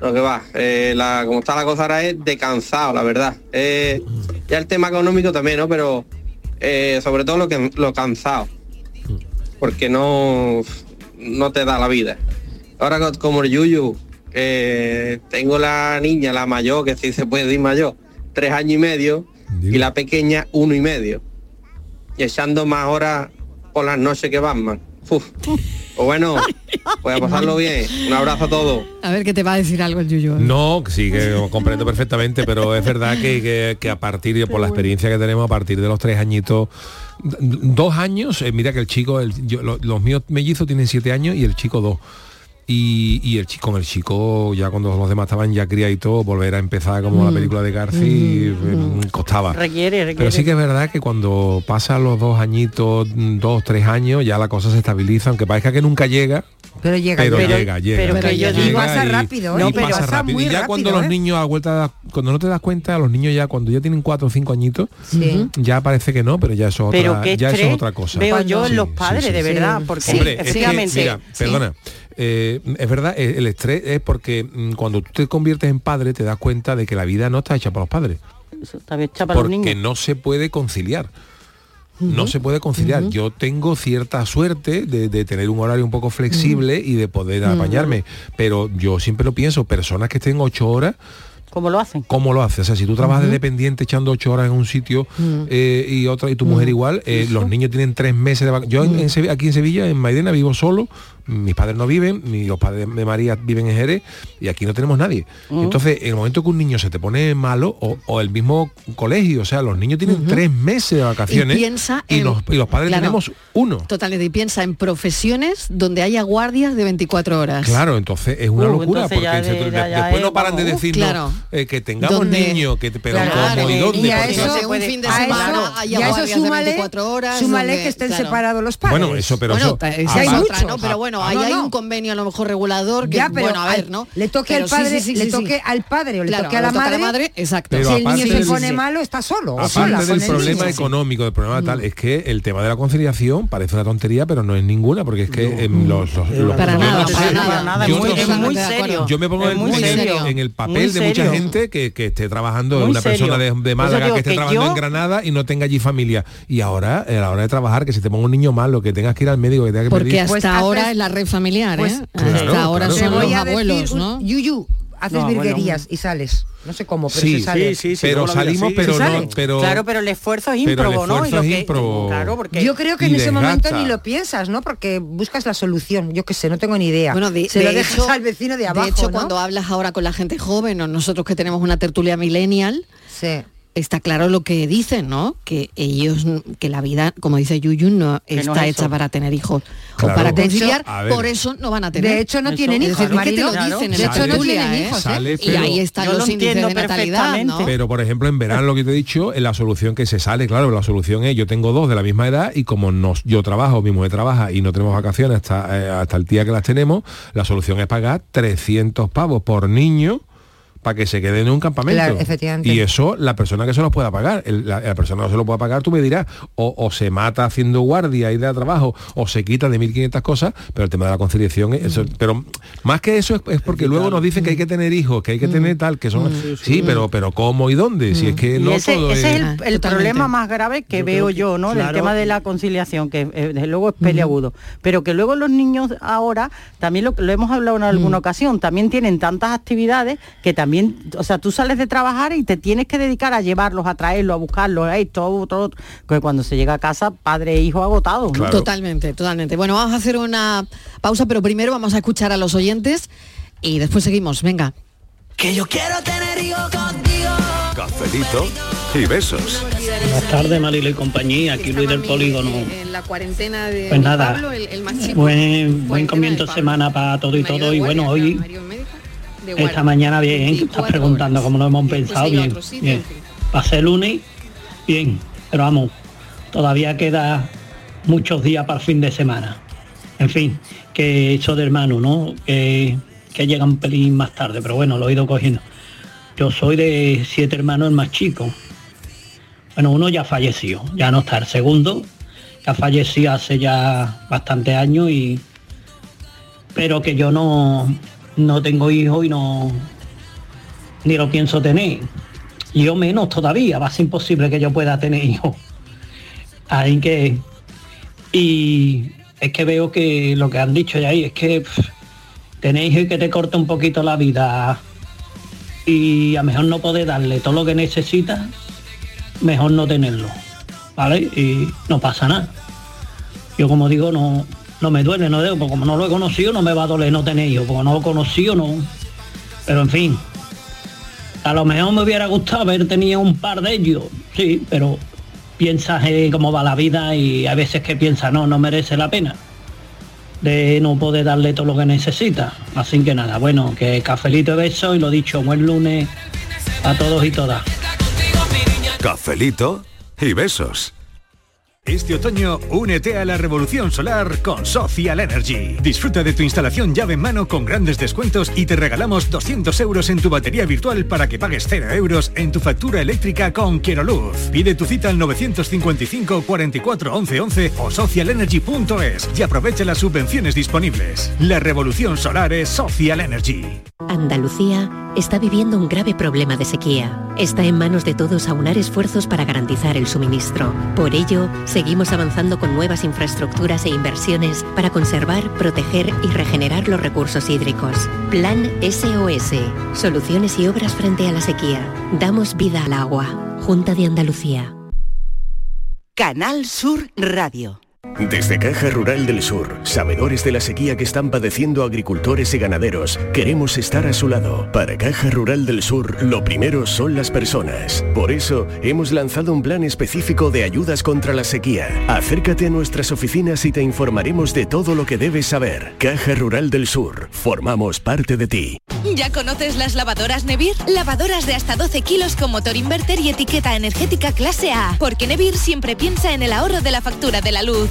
lo que va, eh, la, como está la cosa ahora es de cansado, la verdad. Eh, ya el tema económico también, ¿no? Pero eh, sobre todo lo que lo cansado. Porque no, no te da la vida. Ahora co- como el Yuyu, eh, tengo la niña, la mayor, que sí se puede decir mayor, tres años y medio, y la pequeña uno y medio. Y echando más horas por las noches que Batman. Uf. Pues bueno, voy a pasarlo bien. Un abrazo a todos. A ver qué te va a decir algo el Yuyu. ¿eh? No, sí, que lo comprendo perfectamente, pero es verdad que, que- que a partir de, por la experiencia que tenemos, a partir de los tres añitos, dos años, eh, mira que el chico, el- yo- lo- los míos mellizos tienen siete años y el chico dos. Y, y el chico, con el chico, ya cuando los demás estaban ya cría y todo, volver a empezar como la Mm. película de Garci eh, costaba. Requiere, requiere. Pero sí que es verdad que cuando pasan los dos añitos, mm, dos, tres años, ya la cosa se estabiliza, aunque parezca que nunca llega. Pero llega, pero llega. llega, llega. pero que yo llega digo, pasa y- rápido, ¿eh? y No, pero pasa pasa rápido. muy Y ya cuando rápido, los ¿eh? niños a vuelta, cuando no te das cuenta, los niños ya cuando ya tienen cuatro o cinco añitos, Sí. ya parece que no, pero ya eso es Pero otra, ya eso es otra cosa. veo yo en Sí, los padres, sí, de sí. verdad, porque Hombre, es que, mira, perdona, eh, es verdad, eh, el estrés es porque mm, cuando tú te conviertes en padre te das cuenta de que la vida no está hecha para los padres. Está hecha para los porque niños. no se puede conciliar. No se puede conciliar. Yo tengo cierta suerte de, de tener un horario un poco flexible y de poder apañarme. Pero yo siempre lo pienso, personas que estén ocho horas, ¿Cómo lo hacen? ¿cómo lo haces? O sea, si tú trabajas de dependiente echando ocho horas en un sitio eh, y otra y tu mujer igual, eh, los niños tienen tres meses de vacaciones. Yo en- en Sevi- aquí en Sevilla, en Maidena, vivo solo, mis padres no viven, mi- los padres de María viven en Jerez y aquí no tenemos nadie. Mm. Entonces, en el momento que un niño se te pone malo, o, o el mismo colegio, o sea, los niños tienen tres meses de vacaciones Y piensa y en- los, y los padres claro. tenemos uno. Totalmente, y piensa en profesiones donde haya guardias de 24 horas. Claro, entonces es una Uh, locura porque se- de- después es, no paran de decirnos claro. eh, que tengamos Donde- niños, que, pero Claro, ¿cómo y y dónde? a eso, un fin de semana haya y guardias de súmale, 24 horas, súmale donde- que estén separados los padres. Bueno, eso, pero bueno. Pero bueno, No, ahí no, hay no. un convenio a lo mejor regulador que, Ya, pero bueno, a ver, ¿no? le toque Pero al padre, sí, sí, le toque sí. al padre o le Claro, toque a la le madre, exacto. Pero si el niño se del- pone sí. malo, está solo. Aparte sola del problema niño. económico, del problema Mm. tal, es que el tema de la conciliación parece una tontería, pero no es ninguna, porque es que em, los, los- los- Para nada, para yo es muy- serio. Yo me pongo en, en el, en papel de mucha gente que, esté trabajando, una persona de, Málaga que esté trabajando en Granada y no tenga allí familia. Y ahora, a la hora de trabajar, que se te ponga un niño malo, que tengas que ir al médico, que tengas que Porque pedir- hasta Pues ahora es la red familiar, pues, ¿eh? Claro, hasta ahora claro. Son voy los a decir abuelos, un- ¿no? Yuyu, haces No, bueno. virguerías y sales. No sé cómo, pero Sí, se sale. sí, sí, sí, pero salimos, pero no- pero- Claro, pero el esfuerzo es ímprobo, ¿no? Y esfuerzo lo es que- ímprobo. Claro, porque Yo creo que en ese momento ni lo piensas, ¿no? Porque buscas la solución. Yo qué sé, no tengo ni idea. Bueno, de, Se de lo dejas hecho, al vecino de abajo, hecho, ¿no? cuando hablas ahora con la gente joven o nosotros que tenemos una tertulia millennial, Sí. Está claro lo que dicen, ¿no? Que ellos, que la vida, como dice Yuyu, no Que no está es hecha para tener hijos Claro. o para hecho, conciliar, por eso no van a tener. De hecho, no tienen hijos, decir, es que te lo Marilo. dicen en De hecho, no tienen ¿eh? hijos, ¿eh? Sale, y pero- ahí están Yo los lo índices de entiendo natalidad, ¿no? Pero por ejemplo en verano lo que te he dicho, en la solución que se sale, claro, la solución es yo tengo dos de la misma edad y como nos, yo trabajo, mi mujer trabaja y no tenemos vacaciones hasta, eh, hasta el día que las tenemos, la solución es pagar 300 pavos por niño para que se quede en un campamento. Claro, efectivamente. Y eso, la persona que se los pueda pagar, el- la, la persona que se lo pueda pagar, tú me dirás, o, o se mata haciendo guardia y de trabajo, o se quita de 1.500 cosas, pero el tema de la conciliación, es- eso, pero más que eso es, es porque luego nos dicen que hay que tener hijos, que hay que tener tal, que son... Sí, pero, pero ¿cómo y dónde? Si es que Y no ese, todo ese es el, Ah, el problema más grave que Yo veo que, yo, ¿no? Del claro, tema de la conciliación, que eh, desde luego es peliagudo. Pero que luego los niños ahora, también lo, lo hemos hablado en alguna ocasión, también tienen tantas actividades que también, o sea, tú sales de trabajar y te tienes que dedicar a llevarlos, a traerlos, a buscarlos, a esto, otro, otro, que cuando se llega a casa, padre e hijo agotados. ¿no? Totalmente, totalmente. Bueno, vamos a hacer una pausa, pero primero vamos a escuchar a los oyentes y después seguimos. Venga. Que yo quiero tener hijos contigo. Cafelito y besos. Buenas tardes, Marilo y compañía, aquí Luis del Polígono. En la cuarentena de Pues nada, buen, buen comienzo de semana para todo y todo. Y bueno, hoy, esta mañana bien, que estás preguntando cómo lo hemos pensado, bien, bien. Para ser lunes, bien, pero vamos, todavía queda muchos días para el fin de semana. En fin, que eso de hermano, ¿no? Que, que llega un pelín más tarde, pero bueno, lo he ido cogiendo. Yo soy de siete hermanos, el más chico. Bueno, uno ya falleció, ya no está. El segundo ya falleció hace ya bastantes años y pero que yo no, no tengo hijos y no ni lo pienso tener. Yo menos todavía, va a ser imposible que yo pueda tener hijos. Así que y es que veo que lo que han dicho ya ahí es que pff, tener hijos que te corta un poquito la vida y a mejor no poder darle todo lo que necesitas mejor no tenerlo, ¿vale? Y no pasa nada. Yo como digo, no, no me duele, no digo, porque como no lo he conocido, no me va a doler no tener hijos, porque no lo he conocido, no. Pero en fin, a lo mejor me hubiera gustado haber tenido un par de ellos, sí, pero piensas en cómo va la vida y a veces que piensas, no, no merece la pena. de no poder darle todo lo que necesita. Así que nada, bueno, que cafelito de beso y lo dicho, buen lunes a todos y todas. Cafelito y besos. Este otoño, únete a la revolución solar con Social Energy. Disfruta de tu instalación llave en mano con grandes descuentos y te regalamos 200 euros en tu batería virtual para que pagues 0 euros en tu factura eléctrica con Luz. Pide tu cita al 955 44 11 11 o socialenergy.es y aprovecha las subvenciones disponibles. La revolución solar es Social Energy. Andalucía está viviendo un grave problema de sequía. Está en manos de todos aunar esfuerzos para garantizar el suministro. Por ello, seguimos avanzando con nuevas infraestructuras e inversiones para conservar, proteger y regenerar los recursos hídricos. Plan SOS. Soluciones y obras frente a la sequía. Damos vida al agua. Junta de Andalucía. Canal Sur Radio. Desde Caja Rural del Sur, sabedores de la sequía que están padeciendo agricultores y ganaderos, queremos estar a su lado. Para Caja Rural del Sur, lo primero son las personas. Por eso, hemos lanzado un plan específico de ayudas contra la sequía. Acércate a nuestras oficinas y te informaremos de todo lo que debes saber. Caja Rural del Sur, formamos parte de ti. ¿Ya conoces las lavadoras Nevir? Lavadoras de hasta 12 kilos con motor inverter y etiqueta energética clase A. Porque Nevir siempre piensa en el ahorro de la factura de la luz.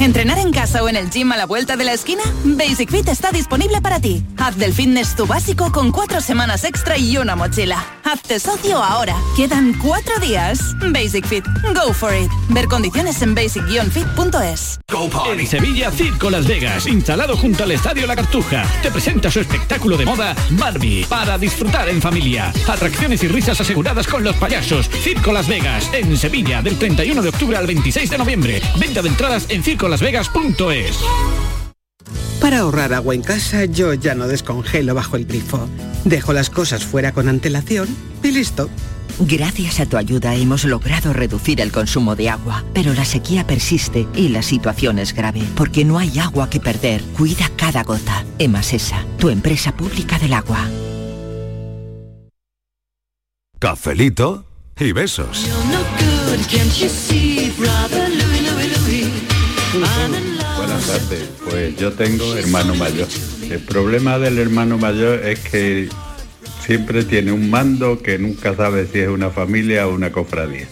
¿Entrenar en casa o en el gym a la vuelta de la esquina? Basic Fit está disponible para ti. Haz del fitness tu básico con cuatro semanas extra y una mochila. Hazte socio ahora. Quedan cuatro días. Basic Fit. Go for it. Ver condiciones en basic-fit.es. En Sevilla, Circo Las Vegas, instalado junto al Estadio La Cartuja, te presenta su espectáculo de moda Barbie, para disfrutar en familia. Atracciones y risas aseguradas con los payasos. Circo Las Vegas, en Sevilla, del 31 de octubre al 26 de noviembre. Venta de entradas en circolasvegas.es. Para ahorrar agua en casa, yo ya no descongelo bajo el grifo. Dejo las cosas fuera con antelación y listo. Gracias a tu ayuda hemos logrado reducir el consumo de agua, pero la sequía persiste y la situación es grave, porque no hay agua que perder. Cuida cada gota. Emasesa, tu empresa pública del agua. Cafelito y besos. Buenas tardes, pues yo tengo hermano mayor. El problema del hermano mayor es que siempre tiene un mando que nunca sabe si es una familia o una cofradía.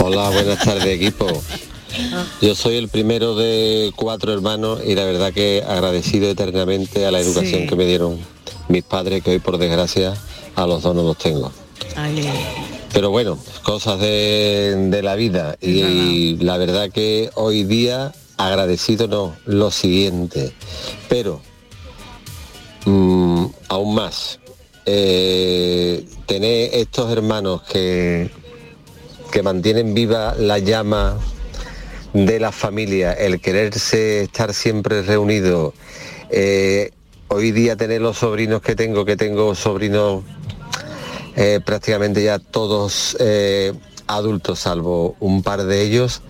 Hola, buenas tardes equipo. Yo soy el primero de cuatro hermanos y la verdad que agradecido eternamente a la educación Sí. que me dieron mis padres, que hoy por desgracia a los dos no los tengo. Pero bueno, cosas de, de la vida y, la verdad que hoy día agradecido no, lo siguiente. Pero mm, aún más, eh, tener estos hermanos que, que mantienen viva la llama de la familia, el quererse estar siempre reunidos, eh, hoy día tener los sobrinos que tengo, que tengo sobrinos eh, prácticamente ya todos eh, adultos, salvo un par de ellos,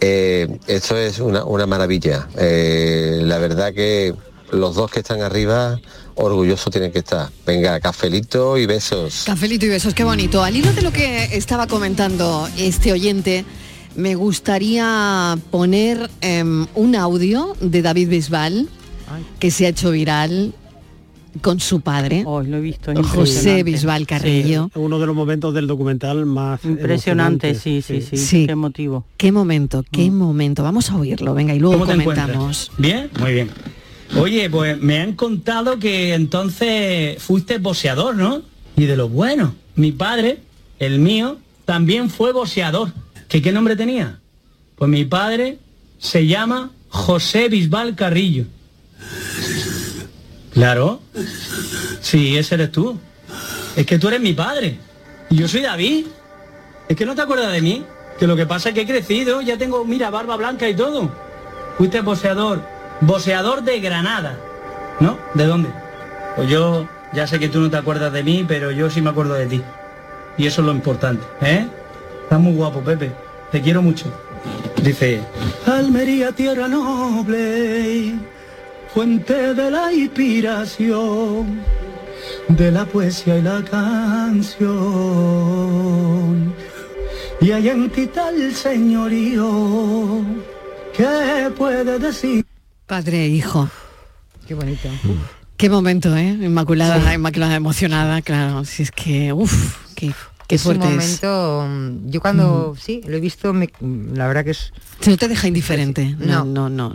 eh, eso es una, una maravilla. Eh, la verdad que los dos que están arriba, orgullosos tienen que estar. Venga, cafelito y besos. Cafelito y besos, qué bonito. Al hilo de lo que estaba comentando este oyente, me gustaría poner em, un audio de David Bisbal que se ha hecho viral con su padre, lo he visto, José. Bisbal Carrillo. Sí, uno de los momentos del documental más Impresionante, sí, sí, sí, Sí. qué motivo. Qué momento, qué momento. Vamos a oírlo, venga, y luego ¿Cómo te comentamos. ¿Bien? Muy bien. Oye, pues me han contado que entonces fuiste boxeador, ¿no? Y de lo bueno. Mi padre, el mío, también fue boxeador. ¿Que qué nombre tenía? Pues mi padre se llama José Bisbal Carrillo. Claro. Sí, ese eres tú. Es que tú eres mi padre. Y yo soy David. Es que no te acuerdas de mí. Que lo que pasa es que he crecido, ya tengo, mira, barba blanca y todo. Fuiste boxeador. Boxeador de Granada. ¿No? ¿De dónde? Pues yo ya sé que tú no te acuerdas de mí, pero yo sí me acuerdo de ti. Y eso es lo importante, ¿eh? Estás muy guapo, Pepe. Te quiero mucho. Dice, Almería, tierra noble, fuente de la inspiración, de la poesía y la canción. Y hay en ti tal señorío que puede decir. Padre e hijo. Qué bonito. Qué momento, ¿eh? Inmaculada, Inmaculada emocionada, claro. Si es que, uff, qué, qué es un fuerte momento, mm, yo cuando sí lo he visto, me- la verdad que es no te deja indiferente. No, no, no. no.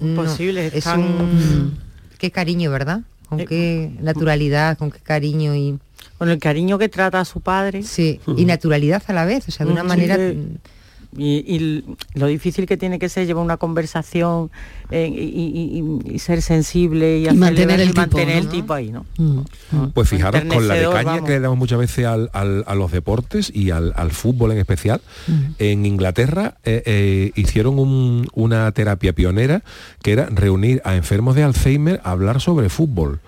no, Imposible, es tan- un qué cariño, ¿verdad? Con Eh, qué naturalidad, con qué cariño y Con el cariño que trata a su padre. sí y naturalidad a la vez, o sea, de una Mm, manera sí, Y, lo difícil que tiene que ser llevar una conversación eh, y, y- y- y ser sensible y, mantener el y tipo, mantener el ¿no? tipo ahí, ¿no? Pues fijaros con la de caña vamos. que le damos muchas veces al- al- a los deportes y al, al fútbol en especial. En Inglaterra eh, eh, hicieron un- una terapia pionera que era reunir a enfermos de Alzheimer a hablar sobre fútbol.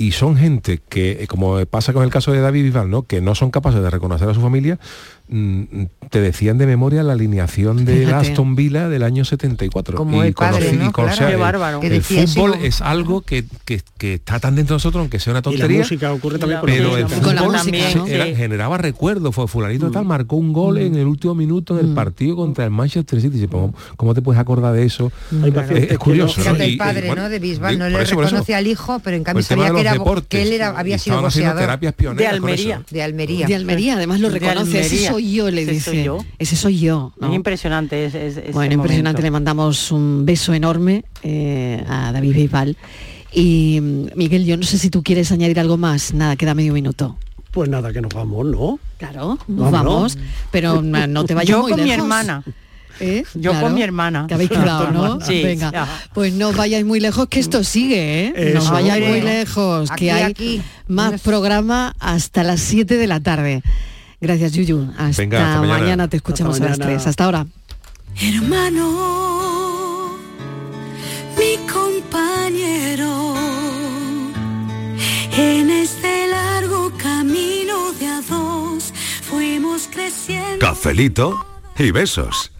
Y son gente que, como pasa con el caso de David Bisbal, ¿no? que no son capaces de reconocer a su familia, mm, te decían de memoria la alineación de. Aston Villa del año 74. Como el padre, ¿no? y con- o Claro. sea, Qué el- bárbaro. El, fútbol es algo que, que- que está tan dentro de nosotros, aunque sea una Y la tontería. música ocurre también con la pero el la fútbol música, se- ¿no? era- Sí. generaba recuerdos. Fue fulanito tal, marcó un gol en el último minuto Mm. del partido contra el Manchester City. ¿Cómo, cómo te puedes acordar de eso? Es- pacientes es, curioso. no- el y, padre, bueno, ¿no? De Bisbal, no le reconoce al hijo, pero en cambio el sabía que era deportes. que él era, había sido boxeador. terapias pioneras De. Almería. De Almería. De Almería, además lo reconoce. Soy yo, le Ese dice. soy yo. Ese soy yo. ¿no? Es impresionante ese Bueno, impresionante. momento. Le mandamos un beso enorme eh, a David Bisbal. Y Miguel, yo no sé si tú quieres añadir algo más. Nada, queda medio minuto. Pues nada, que nos vamos, ¿no? Claro, nos vamos. Pero mm, *laughs* no te vayas Yo muy con mi hermana. ¿Eh? Yo Claro, con mi hermana. Que habéis quedado, ¿no? *laughs* Sí, Venga, ya. pues no vayáis muy lejos, que esto sigue, ¿eh? No vayáis muy lejos, Aquí, que hay aquí. más programa hasta las 7 de la tarde. Gracias, Yuyu. Hasta, Venga, hasta mañana. mañana. te escuchamos Hasta a las mañana. 3. Hasta ahora. Hermano, mi compañero, en este largo camino de a dos fuimos creciendo. Cafelito y besos.